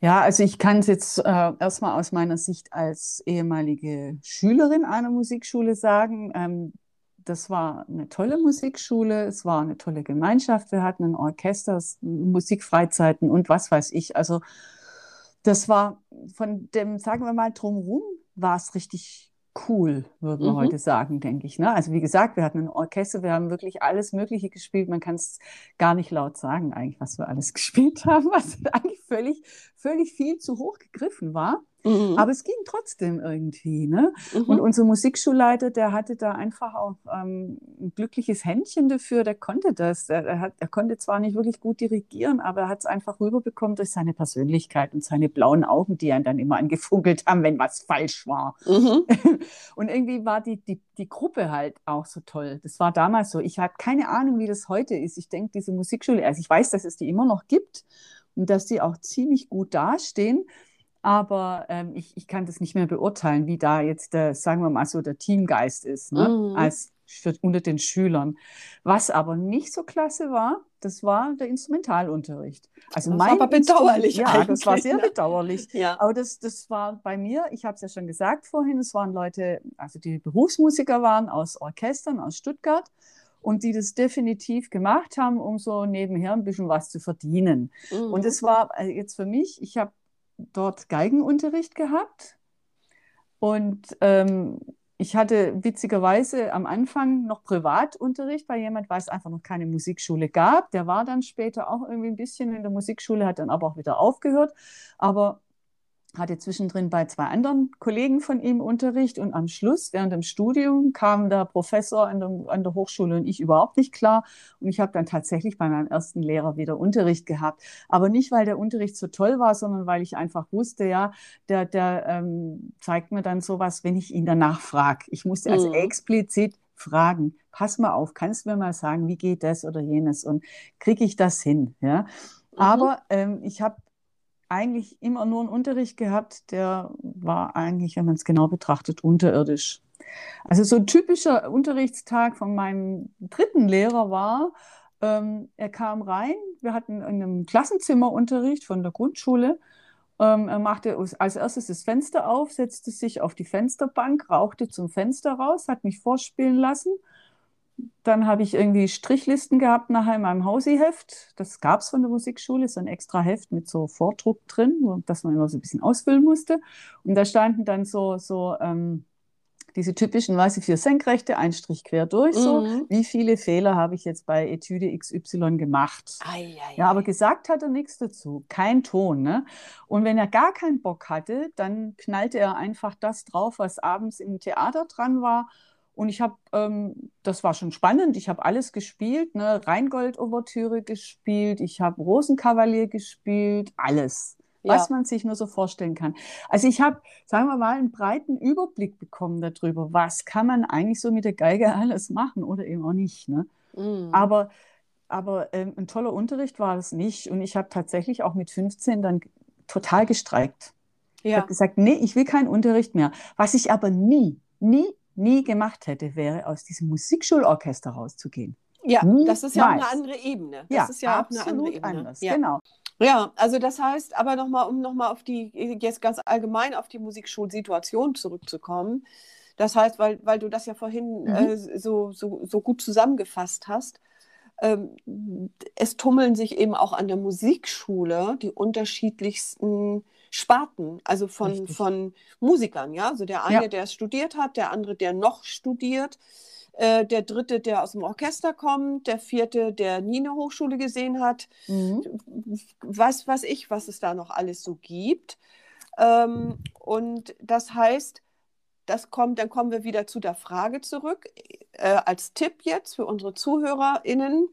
Ja, also ich kann es jetzt äh, erstmal aus meiner Sicht als ehemalige Schülerin einer Musikschule sagen. Ähm, das war eine tolle Musikschule, es war eine tolle Gemeinschaft, wir hatten ein Orchester, Musikfreizeiten und was weiß ich. Also das war von dem, sagen wir mal, drumherum war es richtig cool, würden wir Mhm. heute sagen, denke ich. Ne? Also wie gesagt, wir hatten ein Orchester, wir haben wirklich alles Mögliche gespielt. Man kann es gar nicht laut sagen, eigentlich, was wir alles gespielt haben, was eigentlich völlig, völlig viel zu hoch gegriffen war. Mhm. Aber es ging trotzdem irgendwie. Ne? Mhm. Und unser Musikschulleiter, der hatte da einfach auch ähm, ein glückliches Händchen dafür, der konnte das. Er, er, hat, er konnte zwar nicht wirklich gut dirigieren, aber er hat es einfach rüberbekommen durch seine Persönlichkeit und seine blauen Augen, die einen dann immer angefunkelt haben, wenn was falsch war. Mhm. Und irgendwie war die, die, die Gruppe halt auch so toll. Das war damals so. Ich habe keine Ahnung, wie das heute ist. Ich denke, diese Musikschule, also ich weiß, dass es die immer noch gibt und dass die auch ziemlich gut dastehen. Aber ähm, ich, ich kann das nicht mehr beurteilen, wie da jetzt, der, sagen wir mal so, der Teamgeist ist, ne? Mhm. als für, unter den Schülern. Was aber nicht so klasse war, das war der Instrumentalunterricht. Also Das war mein aber bedauerlich Ja, das war sehr ne? bedauerlich. Ja. Aber das, das war bei mir, ich habe es ja schon gesagt vorhin, es waren Leute, also die Berufsmusiker waren aus Orchestern aus Stuttgart und die das definitiv gemacht haben, um so nebenher ein bisschen was zu verdienen. Mhm. Und es war äh, jetzt für mich, ich habe dort Geigenunterricht gehabt und ähm, ich hatte witzigerweise am Anfang noch Privatunterricht bei jemand, weil es einfach noch keine Musikschule gab. Der war dann später auch irgendwie ein bisschen in der Musikschule, hat dann aber auch wieder aufgehört. Aber hatte zwischendrin bei zwei anderen Kollegen von ihm Unterricht und am Schluss, während dem Studium, kam der Professor an der, an der Hochschule und ich überhaupt nicht klar. Und ich habe dann tatsächlich bei meinem ersten Lehrer wieder Unterricht gehabt. Aber nicht, weil der Unterricht so toll war, sondern weil ich einfach wusste, ja, der, der ähm, zeigt mir dann sowas, wenn ich ihn danach frage. Ich musste also mhm. explizit fragen, pass mal auf, kannst du mir mal sagen, wie geht das oder jenes und kriege ich das hin? Ja? Mhm. Aber ähm, ich habe eigentlich immer nur einen Unterricht gehabt, der war eigentlich, wenn man es genau betrachtet, unterirdisch. Also so ein typischer Unterrichtstag von meinem dritten Lehrer war, ähm, er kam rein, wir hatten in einem Klassenzimmerunterricht von der Grundschule. Ähm, er machte als erstes das Fenster auf, setzte sich auf die Fensterbank, rauchte zum Fenster raus, hat mich vorspielen lassen dann habe ich irgendwie Strichlisten gehabt nachher in meinem Hausi-Heft. Das gab es von der Musikschule, so ein extra Heft mit so Vordruck drin, das man immer so ein bisschen ausfüllen musste. Und da standen dann so, so ähm, diese typischen, weiße vier Senkrechte, ein Strich quer durch, mhm. so. Wie viele Fehler habe ich jetzt bei Etüde XY gemacht? Ei, ei, ja, aber gesagt hat er nichts dazu. Kein Ton, ne? Und wenn er gar keinen Bock hatte, dann knallte er einfach das drauf, was abends im Theater dran war und ich habe, ähm, das war schon spannend, ich habe alles gespielt, ne? Rheingold-Ouvertüre gespielt, ich habe Rosenkavalier gespielt, alles, ja. was man sich nur so vorstellen kann. Also ich habe, sagen wir mal, einen breiten Überblick bekommen darüber, was kann man eigentlich so mit der Geige alles machen oder eben auch nicht. Ne? Mm. Aber, aber ähm, ein toller Unterricht war es nicht. Und ich habe tatsächlich auch mit 15 dann total gestreikt. Ja. Ich habe gesagt, nee, ich will keinen Unterricht mehr. Was ich aber nie, nie nie gemacht hätte, wäre aus diesem Musikschulorchester rauszugehen. Ja, Niemals. das ist ja auch eine andere Ebene. Das ja, ist ja auch eine andere Ebene. Anders. Ja. Genau. Ja, also das heißt, aber nochmal, um nochmal auf die, jetzt ganz allgemein auf die Musikschulsituation zurückzukommen. Das heißt, weil, weil du das ja vorhin mhm. äh, so, so, so gut zusammengefasst hast, es tummeln sich eben auch an der Musikschule die unterschiedlichsten Sparten, also von, von Musikern, ja. Also der eine, ja. der studiert hat, der andere, der noch studiert, äh, der dritte, der aus dem Orchester kommt, der vierte, der nie eine Hochschule gesehen hat, mhm. was weiß ich, was es da noch alles so gibt. Ähm, und das heißt, das kommt, dann kommen wir wieder zu der Frage zurück. Äh, als Tipp jetzt für unsere ZuhörerInnen,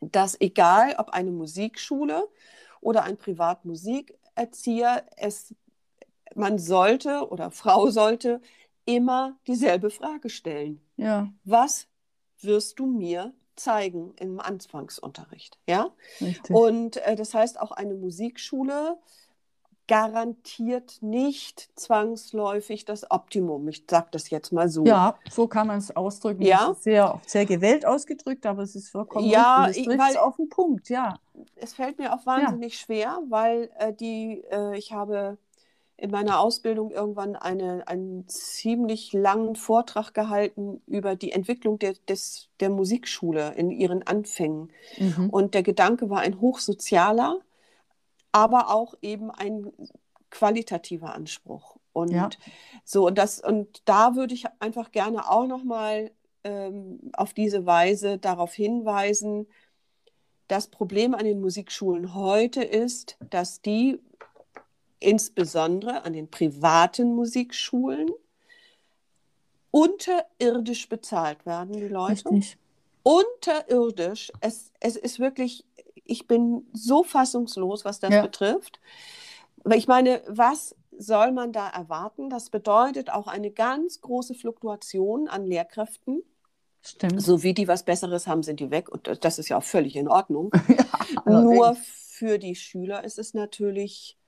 dass egal ob eine Musikschule oder ein Privatmusik Erzieher, es, man sollte oder Frau sollte immer dieselbe Frage stellen. Ja. Was wirst du mir zeigen im Anfangsunterricht? Ja. Richtig. Und äh, das heißt auch eine Musikschule garantiert nicht zwangsläufig das Optimum. Ich sage das jetzt mal so. Ja, so kann man es ausdrücken. Ja. Das ist sehr, sehr gewählt ausgedrückt, aber es ist vollkommen ja, richtig. Es weil, auf den Punkt, ja. Es fällt mir auch wahnsinnig ja. schwer, weil äh, die, äh, ich habe in meiner Ausbildung irgendwann eine, einen ziemlich langen Vortrag gehalten über die Entwicklung der, des, der Musikschule in ihren Anfängen. Mhm. Und der Gedanke war ein hochsozialer aber auch eben ein qualitativer Anspruch. Und ja. so, und das, und da würde ich einfach gerne auch nochmal ähm, auf diese Weise darauf hinweisen, das Problem an den Musikschulen heute ist, dass die insbesondere an den privaten Musikschulen unterirdisch bezahlt werden, die Leute. Richtig. Unterirdisch. Es, es ist wirklich ich bin so fassungslos, was das ja. betrifft. Weil ich meine, was soll man da erwarten? Das bedeutet auch eine ganz große Fluktuation an Lehrkräften. Stimmt. So wie die was Besseres haben, sind die weg. Und das ist ja auch völlig in Ordnung. ja, Nur für die Schüler ist es natürlich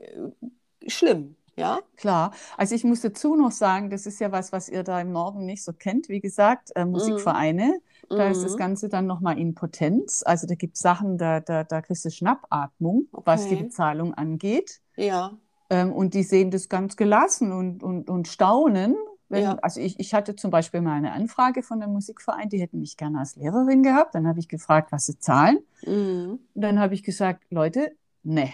äh, schlimm. Ja? Klar. Also ich muss dazu noch sagen, das ist ja was, was ihr da im Norden nicht so kennt. Wie gesagt, äh, Musikvereine. Da mhm. ist das mhm. Ganze dann nochmal in Potenz. Also da gibt es Sachen, da, da, da kriegst du Schnappatmung, okay. was die Bezahlung angeht. Ja. Ähm, und die sehen das ganz gelassen und, und, und staunen. Wenn, ja. Also ich, ich hatte zum Beispiel mal eine Anfrage von einem Musikverein, die hätten mich gerne als Lehrerin gehabt. Dann habe ich gefragt, was sie zahlen. Mhm. Und dann habe ich gesagt, Leute, ne,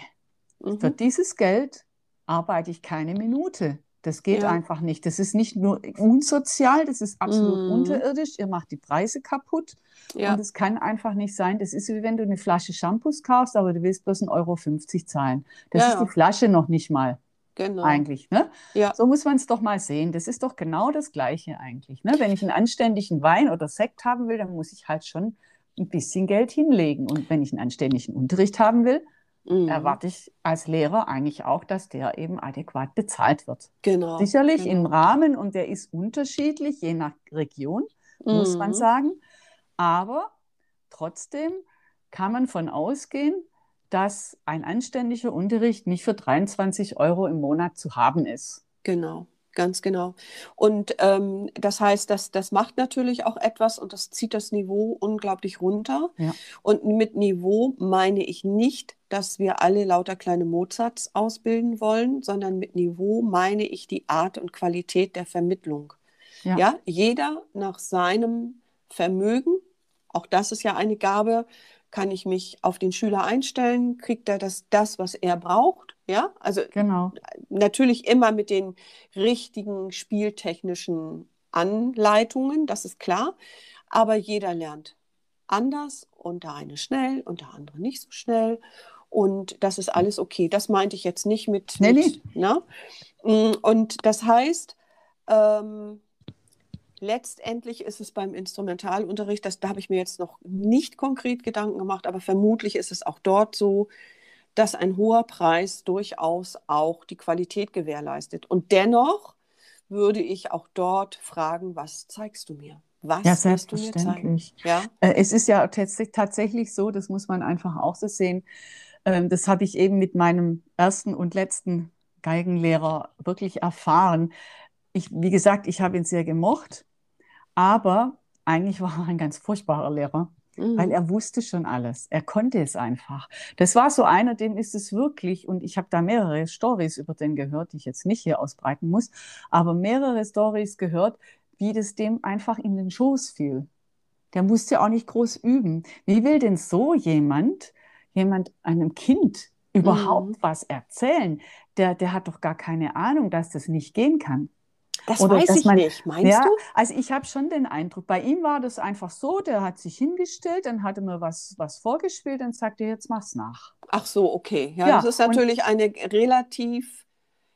mhm. für dieses Geld arbeite ich keine Minute Das geht Ja. einfach nicht. Das ist nicht nur unsozial, das ist absolut Mhm. unterirdisch. Ihr macht die Preise kaputt. Ja, Und es kann einfach nicht sein. Das ist wie wenn du eine Flasche Shampoos kaufst, aber du willst bloß 1,50 Euro zahlen. Das Ja, ist die Flasche noch nicht mal genau. eigentlich. Ne? Ja, So muss man es doch mal sehen. Das ist doch genau das Gleiche eigentlich. Ne? Wenn ich einen anständigen Wein oder Sekt haben will, dann muss ich halt schon ein bisschen Geld hinlegen. Und wenn ich einen anständigen Unterricht haben will, mhm. erwarte ich als Lehrer eigentlich auch, dass der eben adäquat bezahlt wird. Genau. Sicherlich im genau. Rahmen und der ist unterschiedlich, je nach Region, muss man Mhm. sagen. Aber trotzdem kann man von ausgehen, dass ein anständiger Unterricht nicht für 23 Euro im Monat zu haben ist. Genau, ganz genau. Und ähm, das heißt, das, das macht natürlich auch etwas und das zieht das Niveau unglaublich runter. Ja. Und mit Niveau meine ich nicht, dass wir alle lauter kleine Mozarts ausbilden wollen, sondern mit Niveau meine ich die Art und Qualität der Vermittlung. Ja. Ja, jeder nach seinem Vermögen, auch das ist ja eine Gabe, kann ich mich auf den Schüler einstellen, kriegt er das, das, was er braucht. Ja, also Genau. natürlich immer mit den richtigen spieltechnischen Anleitungen, das ist klar. Aber jeder lernt anders und der eine schnell und der andere nicht so schnell. Und das ist alles okay. Das meinte ich jetzt nicht mit. Nee, mit ne? Mm, Und das heißt, ähm, letztendlich ist es beim Instrumentalunterricht, das, da habe ich mir jetzt noch nicht konkret Gedanken gemacht, aber vermutlich ist es auch dort so, dass ein hoher Preis durchaus auch die Qualität gewährleistet. Und dennoch würde ich auch dort fragen, was zeigst du mir? Was Ja, wirst du mir zeigen? selbstverständlich. Ja, Äh, Es ist ja tats tatsächlich so, das muss man einfach auch so sehen. Ähm, Das habe ich eben mit meinem ersten und letzten Geigenlehrer wirklich erfahren. Ich, wie gesagt, ich habe ihn sehr gemocht, aber eigentlich war er ein ganz furchtbarer Lehrer, weil Mhm. er wusste schon alles. Er konnte es einfach. Das war so einer, dem ist es wirklich, und ich habe da mehrere Stories über den gehört, die ich jetzt nicht hier ausbreiten muss, aber mehrere Stories gehört, wie das dem einfach in den Schoß fiel. Der musste auch nicht groß üben. Wie will denn so jemand, jemand einem Kind überhaupt Mhm. was erzählen? Der, der hat doch gar keine Ahnung, dass das nicht gehen kann. Das Oder weiß ich man- nicht. Meinst Ja, du? also ich habe schon den Eindruck, bei ihm war das einfach so, der hat sich hingestellt, dann hat er mir was, was vorgespielt und sagte, jetzt mach's nach. Ach so, okay. Ja, Ja, das ist natürlich eine relativ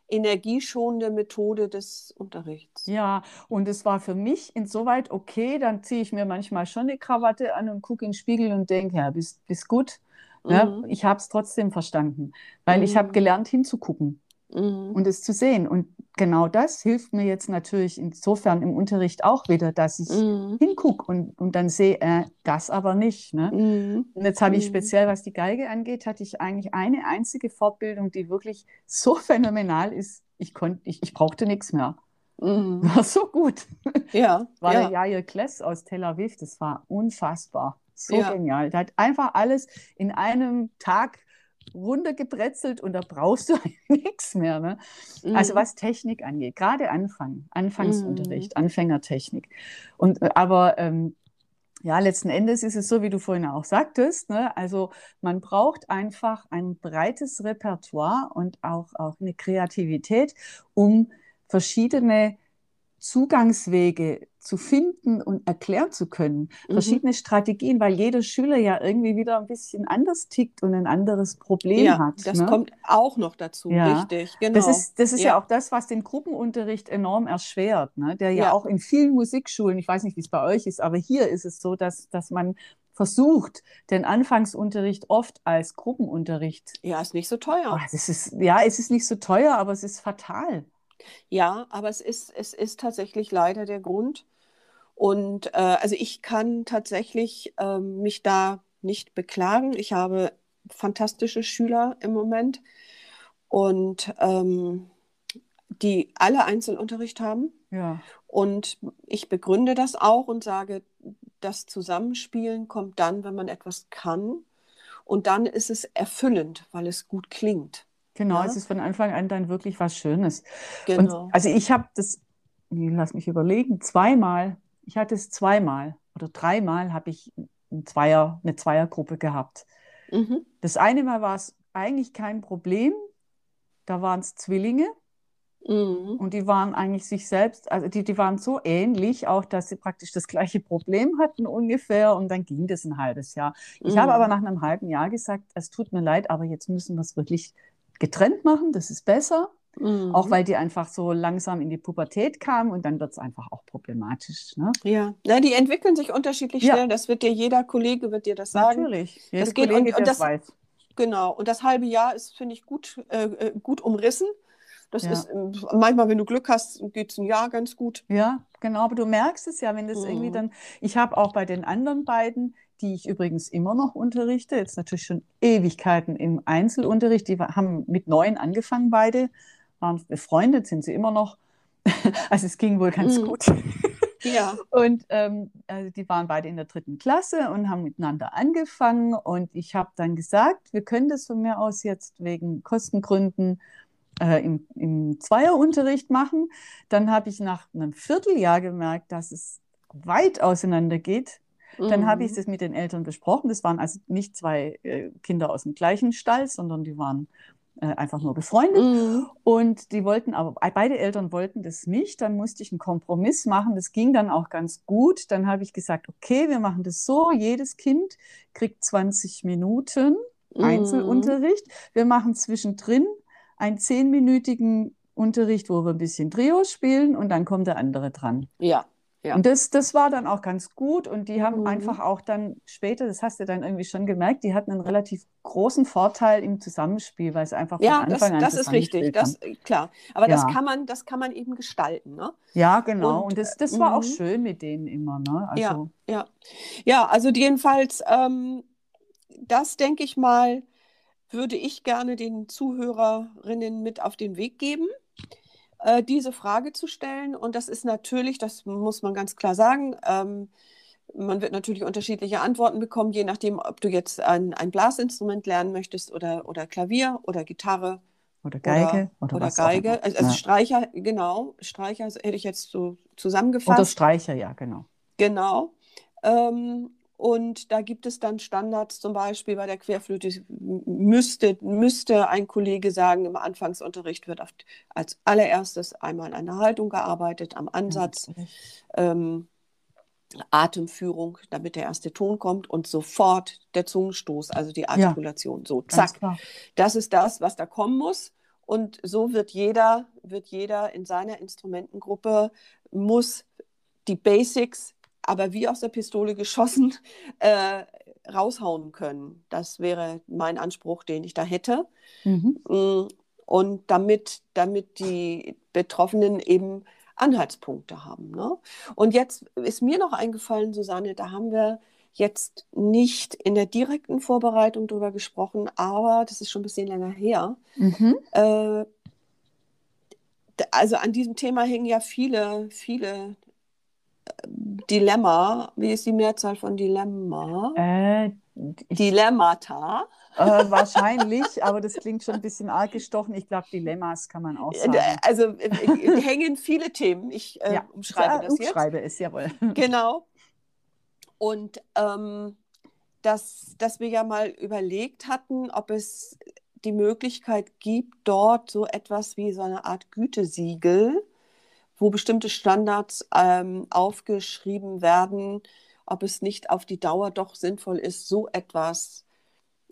energieschonende Methode des Unterrichts. Ja, und es war für mich insoweit okay, dann ziehe ich mir manchmal schon eine Krawatte an und gucke in den Spiegel und denke, ja, bist, bist gut. Ja, Mhm. ich habe es trotzdem verstanden, weil ich habe Mhm. gelernt hinzugucken Mhm. und es zu sehen. Und genau das hilft mir jetzt natürlich insofern im Unterricht auch wieder, dass ich Mhm. hingucke und, und dann sehe, äh, das aber nicht. Ne? Mhm. Und jetzt habe ich Mhm. speziell, was die Geige angeht, hatte ich eigentlich eine einzige Fortbildung, die wirklich so phänomenal ist. Ich konnte, ich, ich brauchte nichts mehr. Mhm. War so gut. Ja, War ja. der Jair Kless aus Tel Aviv. Das war unfassbar. So Ja. genial. Der hat einfach alles in einem Tag runtergebrezelt und da brauchst du nichts mehr. Ne? Also Mhm. was Technik angeht, gerade Anfang, Anfangsunterricht, Anfängertechnik. Und äh, aber ähm, ja, letzten Endes ist es so, wie du vorhin auch sagtest, ne? Also man braucht einfach ein breites Repertoire und auch, auch eine Kreativität, um verschiedene Zugangswege zu finden und erklären zu können. Mhm. Verschiedene Strategien, weil jeder Schüler ja irgendwie wieder ein bisschen anders tickt und ein anderes Problem Ja, hat. das ne? kommt auch noch dazu, Ja. richtig, genau. Das ist, das ist ja. Ja. auch das, was den Gruppenunterricht enorm erschwert, ne? Der ja, auch in vielen Musikschulen, ich weiß nicht, wie es bei euch ist, aber hier ist es so, dass, dass man versucht, den Anfangsunterricht oft als Gruppenunterricht. Ja, ist nicht so teuer. Oh, das ist, ja, es ist nicht so teuer, aber es ist fatal. Ja, aber es ist, es ist tatsächlich leider der Grund. Und äh, also ich kann tatsächlich ähm, mich da nicht beklagen. Ich habe fantastische Schüler im Moment und ähm, die alle Einzelunterricht haben. Ja, Und ich begründe das auch und sage, das Zusammenspielen kommt dann, wenn man etwas kann. Und dann ist es erfüllend, weil es gut klingt. Genau. Ja. Es ist von Anfang an dann wirklich was Schönes. Genau. Und also ich habe das, lass mich überlegen, zweimal, ich hatte es zweimal oder dreimal habe ich ein Zweier, eine Zweiergruppe gehabt. Mhm. Das eine Mal war es eigentlich kein Problem. Da waren es Zwillinge Mhm. Und die waren eigentlich sich selbst, also die, die waren so ähnlich, auch dass sie praktisch das gleiche Problem hatten ungefähr. Und dann ging das ein halbes Jahr. Ich Mhm. habe aber nach einem halben Jahr gesagt, es tut mir leid, aber jetzt müssen wir es wirklich getrennt machen, das ist besser. Mhm. Auch weil die einfach so langsam in die Pubertät kamen und dann wird es einfach auch problematisch. Ne? Ja, Na, die entwickeln sich unterschiedlich Ja. schnell. Das wird dir jeder Kollege wird dir das sagen. Natürlich. Jede Das geht- Kollege, und- und das- weiß. Genau. Und das halbe Jahr ist, finde ich, gut, äh, äh, gut umrissen. Das Ja. ist ähm, manchmal, wenn du Glück hast, geht es ein Jahr ganz gut. Ja, genau, aber du merkst es ja, wenn das irgendwie Mhm. dann, ich habe auch bei den anderen beiden, die ich übrigens immer noch unterrichte, jetzt natürlich schon Ewigkeiten im Einzelunterricht, die haben mit neun angefangen beide, waren befreundet, sind sie immer noch. Also es ging wohl ganz Mhm. gut. Ja. Und ähm, also die waren beide in der dritten Klasse und haben miteinander angefangen. Und ich habe dann gesagt, wir können das von mir aus jetzt wegen Kostengründen äh, im, im Zweierunterricht machen. Dann habe ich nach einem Vierteljahr gemerkt, dass es weit auseinander geht. Dann habe ich Mhm. das mit den Eltern besprochen. Das waren also nicht zwei äh, Kinder aus dem gleichen Stall, sondern die waren äh, einfach nur befreundet. Mhm. Und die wollten aber, beide Eltern wollten das nicht. Dann musste ich einen Kompromiss machen. Das ging dann auch ganz gut. Dann habe ich gesagt, okay, wir machen das so. Jedes Kind kriegt 20 Minuten Mhm. Einzelunterricht. Wir machen zwischendrin einen zehnminütigen Unterricht, wo wir ein bisschen Trio spielen und dann kommt der andere dran. Ja. Ja. Und das, das war dann auch ganz gut und die haben Mhm. einfach auch dann später, das hast du dann irgendwie schon gemerkt, die hatten einen relativ großen Vorteil im Zusammenspiel, weil sie einfach von Ja, das, Anfang an das ist richtig, das, äh, klar. Aber das Ja. kann man, das kann man eben gestalten, ne? Ja, genau. Und, Und, das, das war auch mhm. schön mit denen immer, ne? Also, Ja, ja. Ja, also jedenfalls, ähm, das denke ich mal, würde ich gerne den Zuhörerinnen mit auf den Weg geben, äh, diese Frage zu stellen. Und das ist natürlich, das muss man ganz klar sagen, ähm, man wird natürlich unterschiedliche Antworten bekommen, je nachdem, ob du jetzt ein, ein Blasinstrument lernen möchtest oder, oder Klavier oder Gitarre oder Geige oder, oder, oder. Geige. Also, also Ja. Streicher, genau, Streicher hätte ich jetzt so Oder zusammengefasst. Streicher, ja, genau. Genau. Ähm, und da gibt es dann Standards, zum Beispiel bei der Querflöte müsste, müsste ein Kollege sagen, im Anfangsunterricht wird oft als allererstes einmal eine Haltung gearbeitet, am Ansatz, ähm, Atemführung, damit der erste Ton kommt und sofort der Zungenstoß, also die Artikulation. So, Ganz zack. Das ist das, was da kommen muss. Und so wird jeder, wird jeder in seiner Instrumentengruppe, muss die Basics, aber wie aus der Pistole geschossen, äh, raushauen können. Das wäre mein Anspruch, den ich da hätte. Mhm. Mm, Und damit, damit die Betroffenen eben Anhaltspunkte haben. Ne? Und jetzt ist mir noch eingefallen, Susanne, da haben wir jetzt nicht in der direkten Vorbereitung drüber gesprochen, aber das ist schon ein bisschen länger her. Mhm. Äh, also an diesem Thema hängen ja viele, viele Dilemma. Wie ist die Mehrzahl von Dilemma? Äh, Dilemmata. äh, wahrscheinlich, aber das klingt schon ein bisschen arg gestochen. Ich glaube, Dilemmas kann man auch sagen. Also äh, äh, hängen viele Themen. Ich äh, ja, umschreibe ja, das jetzt. umschreibe es, jawohl. Genau. Und ähm, dass, dass wir ja mal überlegt hatten, ob es die Möglichkeit gibt, dort so etwas wie so eine Art Gütesiegel, wo bestimmte Standards ähm, aufgeschrieben werden, ob es nicht auf die Dauer doch sinnvoll ist, so etwas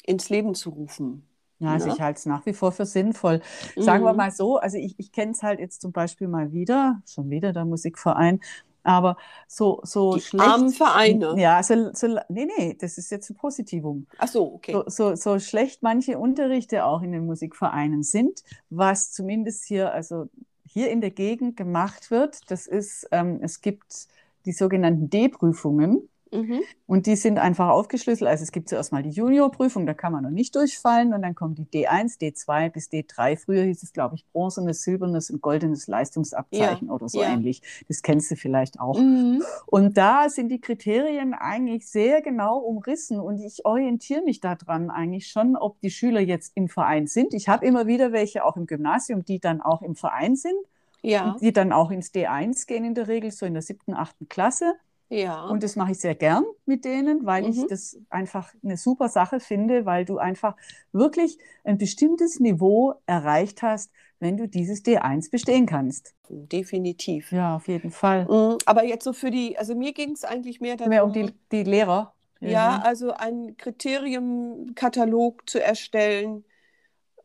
ins Leben zu rufen. Ja, also Ne? ich halte es nach wie vor für sinnvoll. Sagen wir Mhm. mal so, also ich, ich kenne es halt jetzt zum Beispiel mal wieder, schon wieder der Musikverein, aber so, so Die schlecht. armen Vereine. Ja, so, so, nee, nee, das ist jetzt ein Positivum. Ach so, okay. So, so, so schlecht manche Unterrichte auch in den Musikvereinen sind, was zumindest hier, also hier in der Gegend gemacht wird, das ist, ähm, es gibt die sogenannten D-Prüfungen. Mhm. Und die sind einfach aufgeschlüsselt. Also es gibt zuerst mal die Juniorprüfung, da kann man noch nicht durchfallen. Und dann kommen die D1, D2 bis D3. Früher hieß es, glaube ich, bronzenes, silbernes und goldenes Leistungsabzeichen oder so ja. ähnlich. Das kennst du vielleicht auch. Mhm. Und da sind die Kriterien eigentlich sehr genau umrissen. Und ich orientiere mich daran eigentlich schon, ob die Schüler jetzt im Verein sind. Ich habe immer wieder welche auch im Gymnasium, die dann auch im Verein sind, Ja, die dann auch ins D1 gehen in der Regel, so in der siebten, achten Klasse. Ja. Und das mache ich sehr gern mit denen, weil ich Mhm. das einfach eine super Sache finde, weil du einfach wirklich ein bestimmtes Niveau erreicht hast, wenn du dieses D1 bestehen kannst. Definitiv. Ja, auf jeden Fall. Mm, Aber jetzt so für die, also mir ging es eigentlich mehr darum, Mehr um die, die Lehrer. ja, also einen Kriteriumkatalog zu erstellen,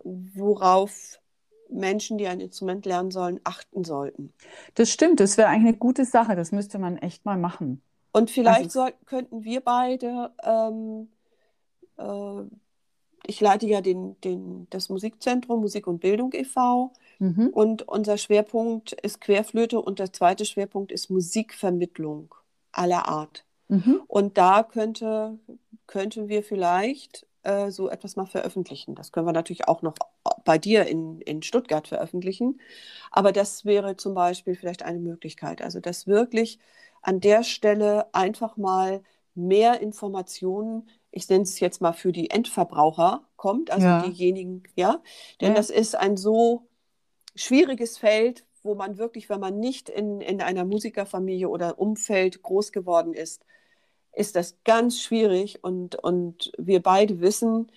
worauf Menschen, die ein Instrument lernen sollen, achten sollten. Das stimmt, das wäre eigentlich eine gute Sache. Das müsste man echt mal machen. Und vielleicht Also- sollten, könnten wir beide, ähm, äh, ich leite ja den, den, das Musikzentrum Musik und Bildung e.V. Mhm. und unser Schwerpunkt ist Querflöte und der zweite Schwerpunkt ist Musikvermittlung aller Art. Mhm. Und da könnte, könnten wir vielleicht äh, so etwas mal veröffentlichen. Das können wir natürlich auch noch bei dir in, in Stuttgart veröffentlichen. Aber das wäre zum Beispiel vielleicht eine Möglichkeit. Also, dass wirklich an der Stelle einfach mal mehr Informationen, ich nenne es jetzt mal für die Endverbraucher, kommt, also Ja. diejenigen, ja, denn Ja. das ist ein so schwieriges Feld, wo man wirklich, wenn man nicht in, in einer Musikerfamilie oder Umfeld groß geworden ist, ist das ganz schwierig und, und wir beide wissen,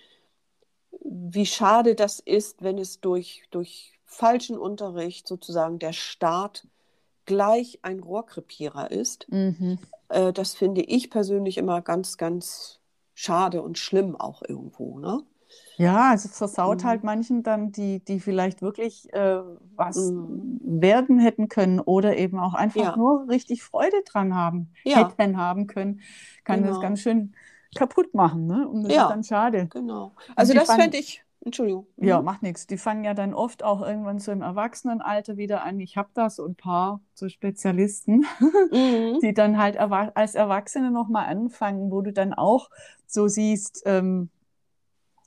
wie schade das ist, wenn es durch, durch falschen Unterricht sozusagen der Start gleich ein Rohrkrepierer ist. Mhm. Äh, das finde ich persönlich immer ganz, ganz schade und schlimm auch irgendwo. Ne? Ja, also es versaut Mhm. halt manchen dann, die, die vielleicht wirklich äh, was Mhm. werden hätten können oder eben auch einfach Ja. nur richtig Freude dran haben, Ja. hätten haben können, kann das Genau. ganz schön kaputt machen, ne? Und das Ja. ist dann schade. Genau. Also das fände ich, Entschuldigung. Ja, Mhm. macht nichts. Die fangen ja dann oft auch irgendwann so im Erwachsenenalter wieder an. Ich habe da so ein paar so Spezialisten, Mhm. die dann halt erwa als Erwachsene nochmal anfangen, wo du dann auch so siehst, ähm,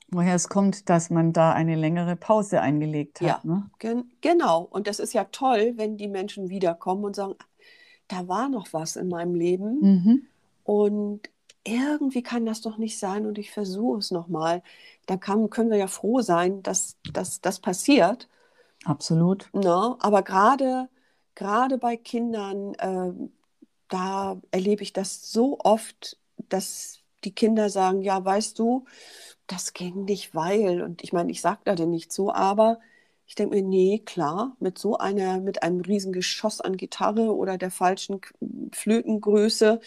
woher es kommt, dass man da eine längere Pause eingelegt hat. Ja. Ne? Gen genau. Und das ist ja toll, wenn die Menschen wiederkommen und sagen, da war noch was in meinem Leben Mhm. und irgendwie kann das doch nicht sein und ich versuche es nochmal. Da kann, können wir ja froh sein, dass, dass das passiert. Absolut. Ne? Aber gerade gerade bei Kindern, ähm, da erlebe ich das so oft, dass die Kinder sagen, ja, weißt du, das ging nicht, weil, und ich meine, ich sage da denn nicht so, aber ich denke mir, nee, klar, mit so einer, mit einem riesen Geschoss an Gitarre oder der falschen Flötengröße,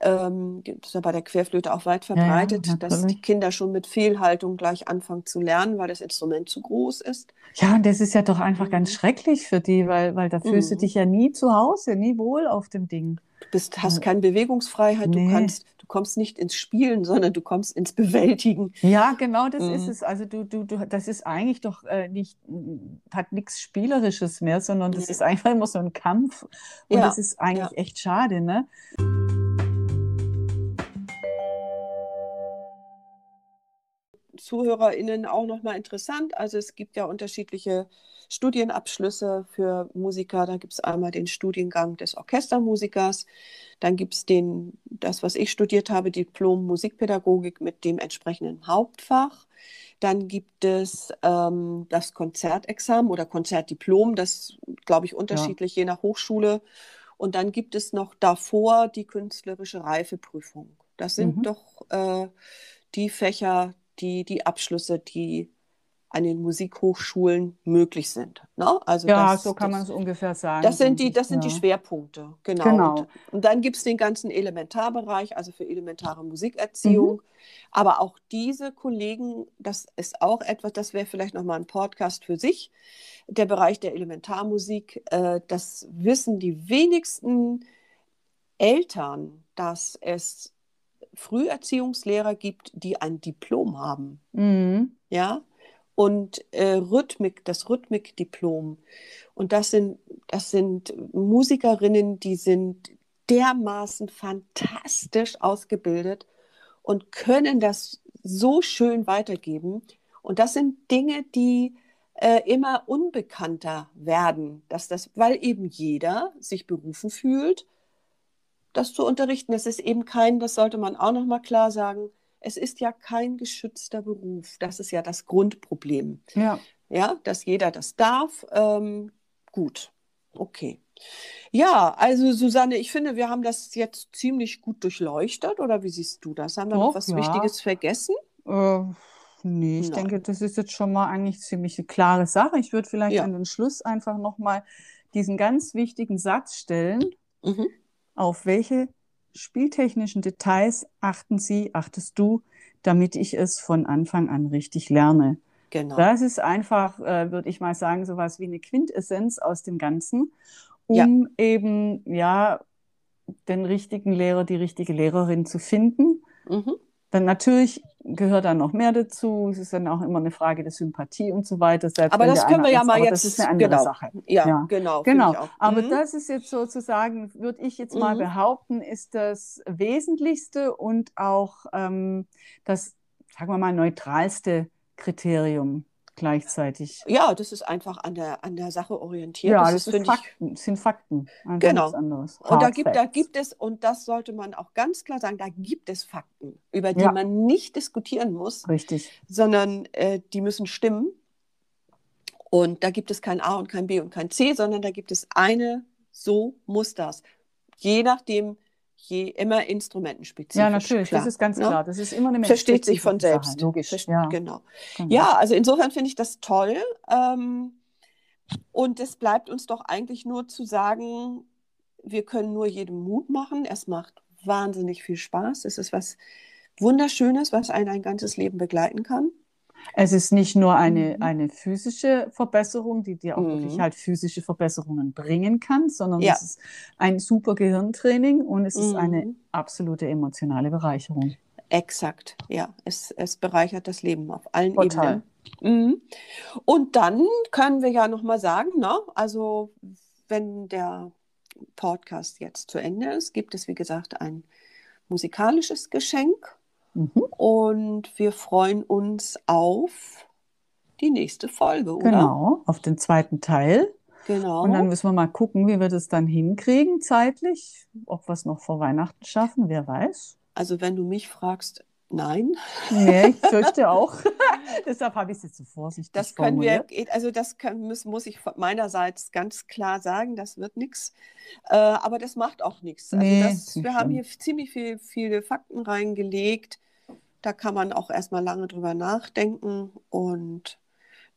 ähm, das ist ja bei der Querflöte auch weit Ja, ja, verbreitet, dass die. Kinder schon mit Fehlhaltung gleich anfangen zu lernen, weil das Instrument zu groß ist. Ja, und das ist ja doch einfach Mhm. ganz schrecklich für die, weil, weil da fühlst du Mhm. dich ja nie zu Hause, nie wohl auf dem Ding. Du bist, hast Ja. keine Bewegungsfreiheit, du Nee. kannst, du kommst nicht ins Spielen, sondern du kommst ins Bewältigen. Ja, genau das ist Mhm. es. Also du, du, du, das ist eigentlich doch äh, nicht, hat nichts Spielerisches mehr, sondern das Nee. ist einfach immer so ein Kampf. Und Ja, das ist eigentlich ja. echt schade, ne? ZuhörerInnen auch nochmal interessant. Also es gibt ja unterschiedliche Studienabschlüsse für Musiker. Da gibt es einmal den Studiengang des Orchestermusikers, dann gibt es den, das, was ich studiert habe, Diplom Musikpädagogik mit dem entsprechenden Hauptfach. Dann gibt es ähm, das Konzertexamen oder Konzertdiplom, das glaube ich unterschiedlich je nach Hochschule. Und dann gibt es noch davor die künstlerische Reifeprüfung. Das sind Mhm. doch äh, die Fächer, die, die Abschlüsse, die an den Musikhochschulen möglich sind. Ne? Also Ja, das, so kann man es ungefähr sagen. das sind die, das sind die ja. Schwerpunkte, genau. Genau. Und, und dann gibt es den ganzen Elementarbereich, also für elementare Musikerziehung. Mhm. Aber auch diese Kollegen, das ist auch etwas, das wäre vielleicht nochmal ein Podcast für sich, der Bereich der Elementarmusik, äh, das wissen die wenigsten Eltern, dass es Früherziehungslehrer gibt, die ein Diplom haben. Mhm. Ja, und äh, Rhythmik, das Rhythmikdiplom. Und das sind, das sind Musikerinnen, die sind dermaßen fantastisch ausgebildet und können das so schön weitergeben. Und das sind Dinge, die äh, immer unbekannter werden, dass das, weil eben jeder sich berufen fühlt, das zu unterrichten. Es ist eben kein, das sollte man auch noch mal klar sagen, es ist ja kein geschützter Beruf. Das ist ja das Grundproblem. Ja. Ja, dass jeder das darf. Ähm, gut, okay. Ja, also Susanne, ich finde, wir haben das jetzt ziemlich gut durchleuchtet. Oder wie siehst du das? Haben wir noch Doch, was ja. Wichtiges vergessen? Äh, Nee, ich Nein. denke, das ist jetzt schon mal eigentlich ziemlich eine klare Sache. Ich würde vielleicht Ja. an den Schluss einfach nochmal diesen ganz wichtigen Satz stellen. Mhm. Auf welche spieltechnischen Details achten Sie, achtest du, damit ich es von Anfang an richtig lerne? Genau. Das ist einfach, äh, würde ich mal sagen, sowas wie eine Quintessenz aus dem Ganzen, Ja. um eben, ja, den richtigen Lehrer, die richtige Lehrerin zu finden. Mhm. Dann natürlich gehört dann noch mehr dazu. Es ist dann auch immer eine Frage der Sympathie und so weiter. Selbst Aber das können wir ja ist, mal jetzt. das ist eine andere genau. Sache. Ja, Ja. genau. Genau, aber Mhm. das ist jetzt sozusagen, würde ich jetzt mal Mhm. behaupten, ist das Wesentlichste und auch ähm, das, sagen wir mal, neutralste Kriterium gleichzeitig. Ja, das ist einfach an der, an der Sache orientiert. Ja, das, das ist, finde ich, Fakten, sind Fakten, einfach Genau. Und da gibt, da gibt es, und das sollte man auch ganz klar sagen, da gibt es Fakten, über die Ja. man nicht diskutieren muss, Richtig. sondern äh, die müssen stimmen. Und da gibt es kein A und kein B und kein C, sondern da gibt es eine, so muss das. Je nachdem, je immer instrumentenspezifisch. Ja, natürlich, klar, das ist ganz ne? klar. Das ist immer eine Versteht sich von spezifische Sache, selbst. Logisch. Verste- Ja, Genau. genau. Ja, also insofern finde ich das toll. Ähm, und es bleibt uns doch eigentlich nur zu sagen, wir können nur jedem Mut machen. Es macht wahnsinnig viel Spaß. Es ist was Wunderschönes, was einen ein ganzes Leben begleiten kann. Es ist nicht nur eine, Mhm. eine physische Verbesserung, die dir auch wirklich Mhm. halt physische Verbesserungen bringen kann, sondern Ja. es ist ein super Gehirntraining und es ist eine Mhm. absolute emotionale Bereicherung. Exakt, ja. Es, es bereichert das Leben auf allen Total. Ebenen. Mhm. Und dann können wir ja nochmal sagen, ne? also wenn der Podcast jetzt zu Ende ist, gibt es, wie gesagt, ein musikalisches Geschenk. Mhm. Und wir freuen uns auf die nächste Folge, oder? Genau, auf den zweiten Teil. Genau. Und dann müssen wir mal gucken, wie wir das dann hinkriegen zeitlich, ob wir es noch vor Weihnachten schaffen, wer weiß. also wenn du mich fragst, nein. Nee, ich fürchte auch. Deshalb habe ich es jetzt so vorsichtig Das können wir, formuliert. also das können, muss, muss ich von meinerseits ganz klar sagen, das wird nichts. Äh, aber das macht auch nichts. Also Nee, das, wir haben hier ziemlich viel, viele Fakten reingelegt. Da kann man auch erstmal lange drüber nachdenken. Und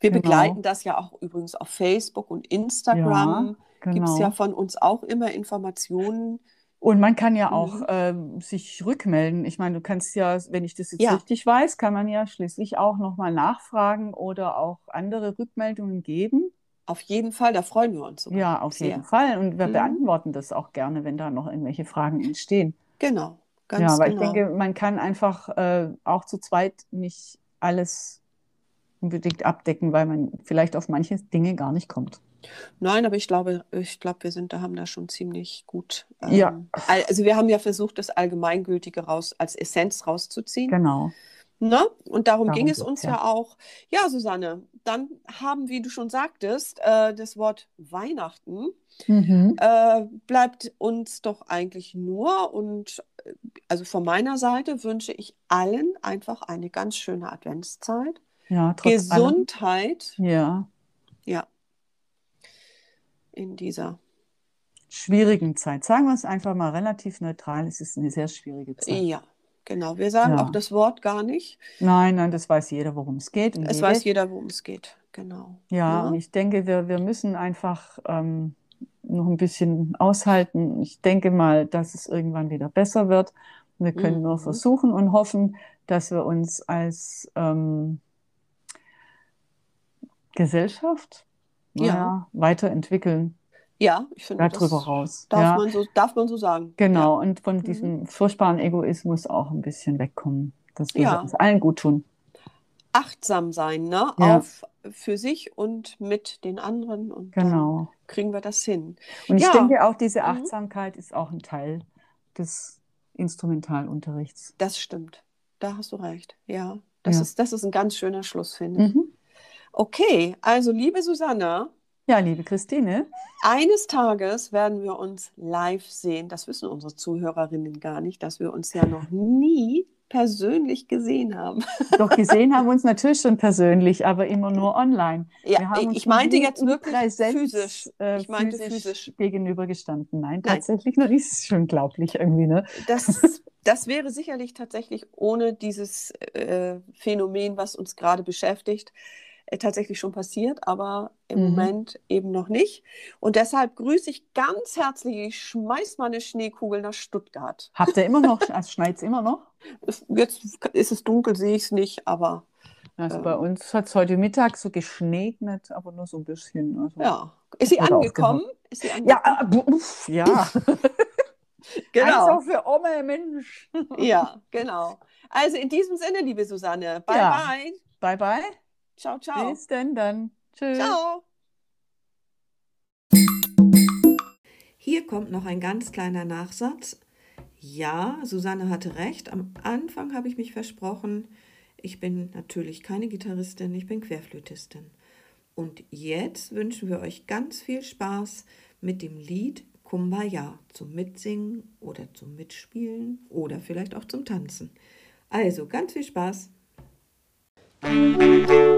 wir Genau. begleiten das ja auch übrigens auf Facebook und Instagram. Gibt es Genau. ja von uns auch immer Informationen. Und man kann ja auch ähm, sich rückmelden. Ich meine, du kannst ja, wenn ich das jetzt Ja. richtig weiß, kann man ja schließlich auch nochmal nachfragen oder auch andere Rückmeldungen geben. Auf jeden Fall, da freuen wir uns sogar. Ja, auf sehr. jeden Fall. Und wir Mhm. beantworten das auch gerne, wenn da noch irgendwelche Fragen entstehen. Genau, ganz Ja, aber genau. ich denke, man kann einfach äh, auch zu zweit nicht alles unbedingt abdecken, weil man vielleicht auf manche Dinge gar nicht kommt. Nein, aber ich glaube, ich glaube, wir sind, da haben da schon ziemlich gut. Ja. ähm, al- Also wir haben ja versucht, das Allgemeingültige raus als Essenz rauszuziehen. Genau. Ne? Und darum, Darum ging es uns ja. ja. auch. Ja, Susanne, dann haben, wie du schon sagtest, äh, das Wort Weihnachten Mhm. äh, bleibt uns doch eigentlich nur. Und äh, also von meiner Seite wünsche ich allen einfach eine ganz schöne Adventszeit. Ja, trotz allem. Gesundheit, Ja, ja, in dieser schwierigen Zeit. Sagen wir es einfach mal relativ neutral. Es ist eine sehr schwierige Zeit. Ja, genau. Wir sagen Ja. auch das Wort gar nicht. Nein, nein, das weiß jeder, worum es geht. Es jede. weiß jeder, worum es geht. Genau. Ja, Ja. und ich denke, wir, wir müssen einfach ähm, noch ein bisschen aushalten. Ich denke mal, dass es irgendwann wieder besser wird. Wir können nur Mhm. versuchen und hoffen, dass wir uns als ähm, Gesellschaft Ja. naja, weiterentwickeln, Ja, ich finde, darüber das raus. darf, Ja, man so, darf man so sagen. genau. Und von Mhm. diesem furchtbaren Egoismus auch ein bisschen wegkommen. Das würde Ja. uns allen gut tun. Achtsam sein, ne? Ja. Auf für sich und mit den anderen. Und Genau. kriegen wir das hin. Und ich Ja. denke auch, diese Mhm. Achtsamkeit ist auch ein Teil des Instrumentalunterrichts. Das stimmt. Da hast du recht. Ja. Das, Ja. Ist, das ist ein ganz schöner Schluss, finde ich. Mhm. Okay, also liebe Susanne, Ja, liebe Christine, Eines Tages werden wir uns live sehen. Das wissen unsere Zuhörerinnen gar nicht, dass wir uns ja noch nie persönlich gesehen haben. Doch gesehen haben wir uns natürlich schon persönlich, aber immer nur online. Ja, ich meinte jetzt wirklich Präsenz, physisch. Äh, ich meinte physisch, physisch. gegenübergestanden. Nein, Nein. tatsächlich noch nicht. Das ist schon unglaublich irgendwie, ne? Das, das wäre sicherlich tatsächlich ohne dieses äh, Phänomen, was uns gerade beschäftigt, tatsächlich schon passiert, aber im Mhm. Moment eben noch nicht. Und deshalb grüße ich ganz herzlich, ich schmeiß mal eine Schneekugel nach Stuttgart. Habt ihr immer noch, also schneit es immer noch? Jetzt ist es dunkel, sehe ich es nicht, aber Also Ähm. bei uns hat es heute Mittag so geschneegnet, aber nur so ein bisschen. Also. ja. Ist sie angekommen? Ist sie Ja, angekommen? äh, uff, ja. genau. Also für Ome, Mensch. Ja, genau. Also in diesem Sinne, liebe Susanne, bye Ja. bye. Bye, bye. Ciao, ciao. Bis denn dann. Tschüss. Ciao. Hier kommt noch ein ganz kleiner Nachsatz. Ja, Susanne hatte recht. Am Anfang habe ich mich versprochen. Ich bin natürlich keine Gitarristin, ich bin Querflötistin. Und jetzt wünschen wir euch ganz viel Spaß mit dem Lied Kumbaya zum Mitsingen oder zum Mitspielen oder vielleicht auch zum Tanzen. Also ganz viel Spaß. Musik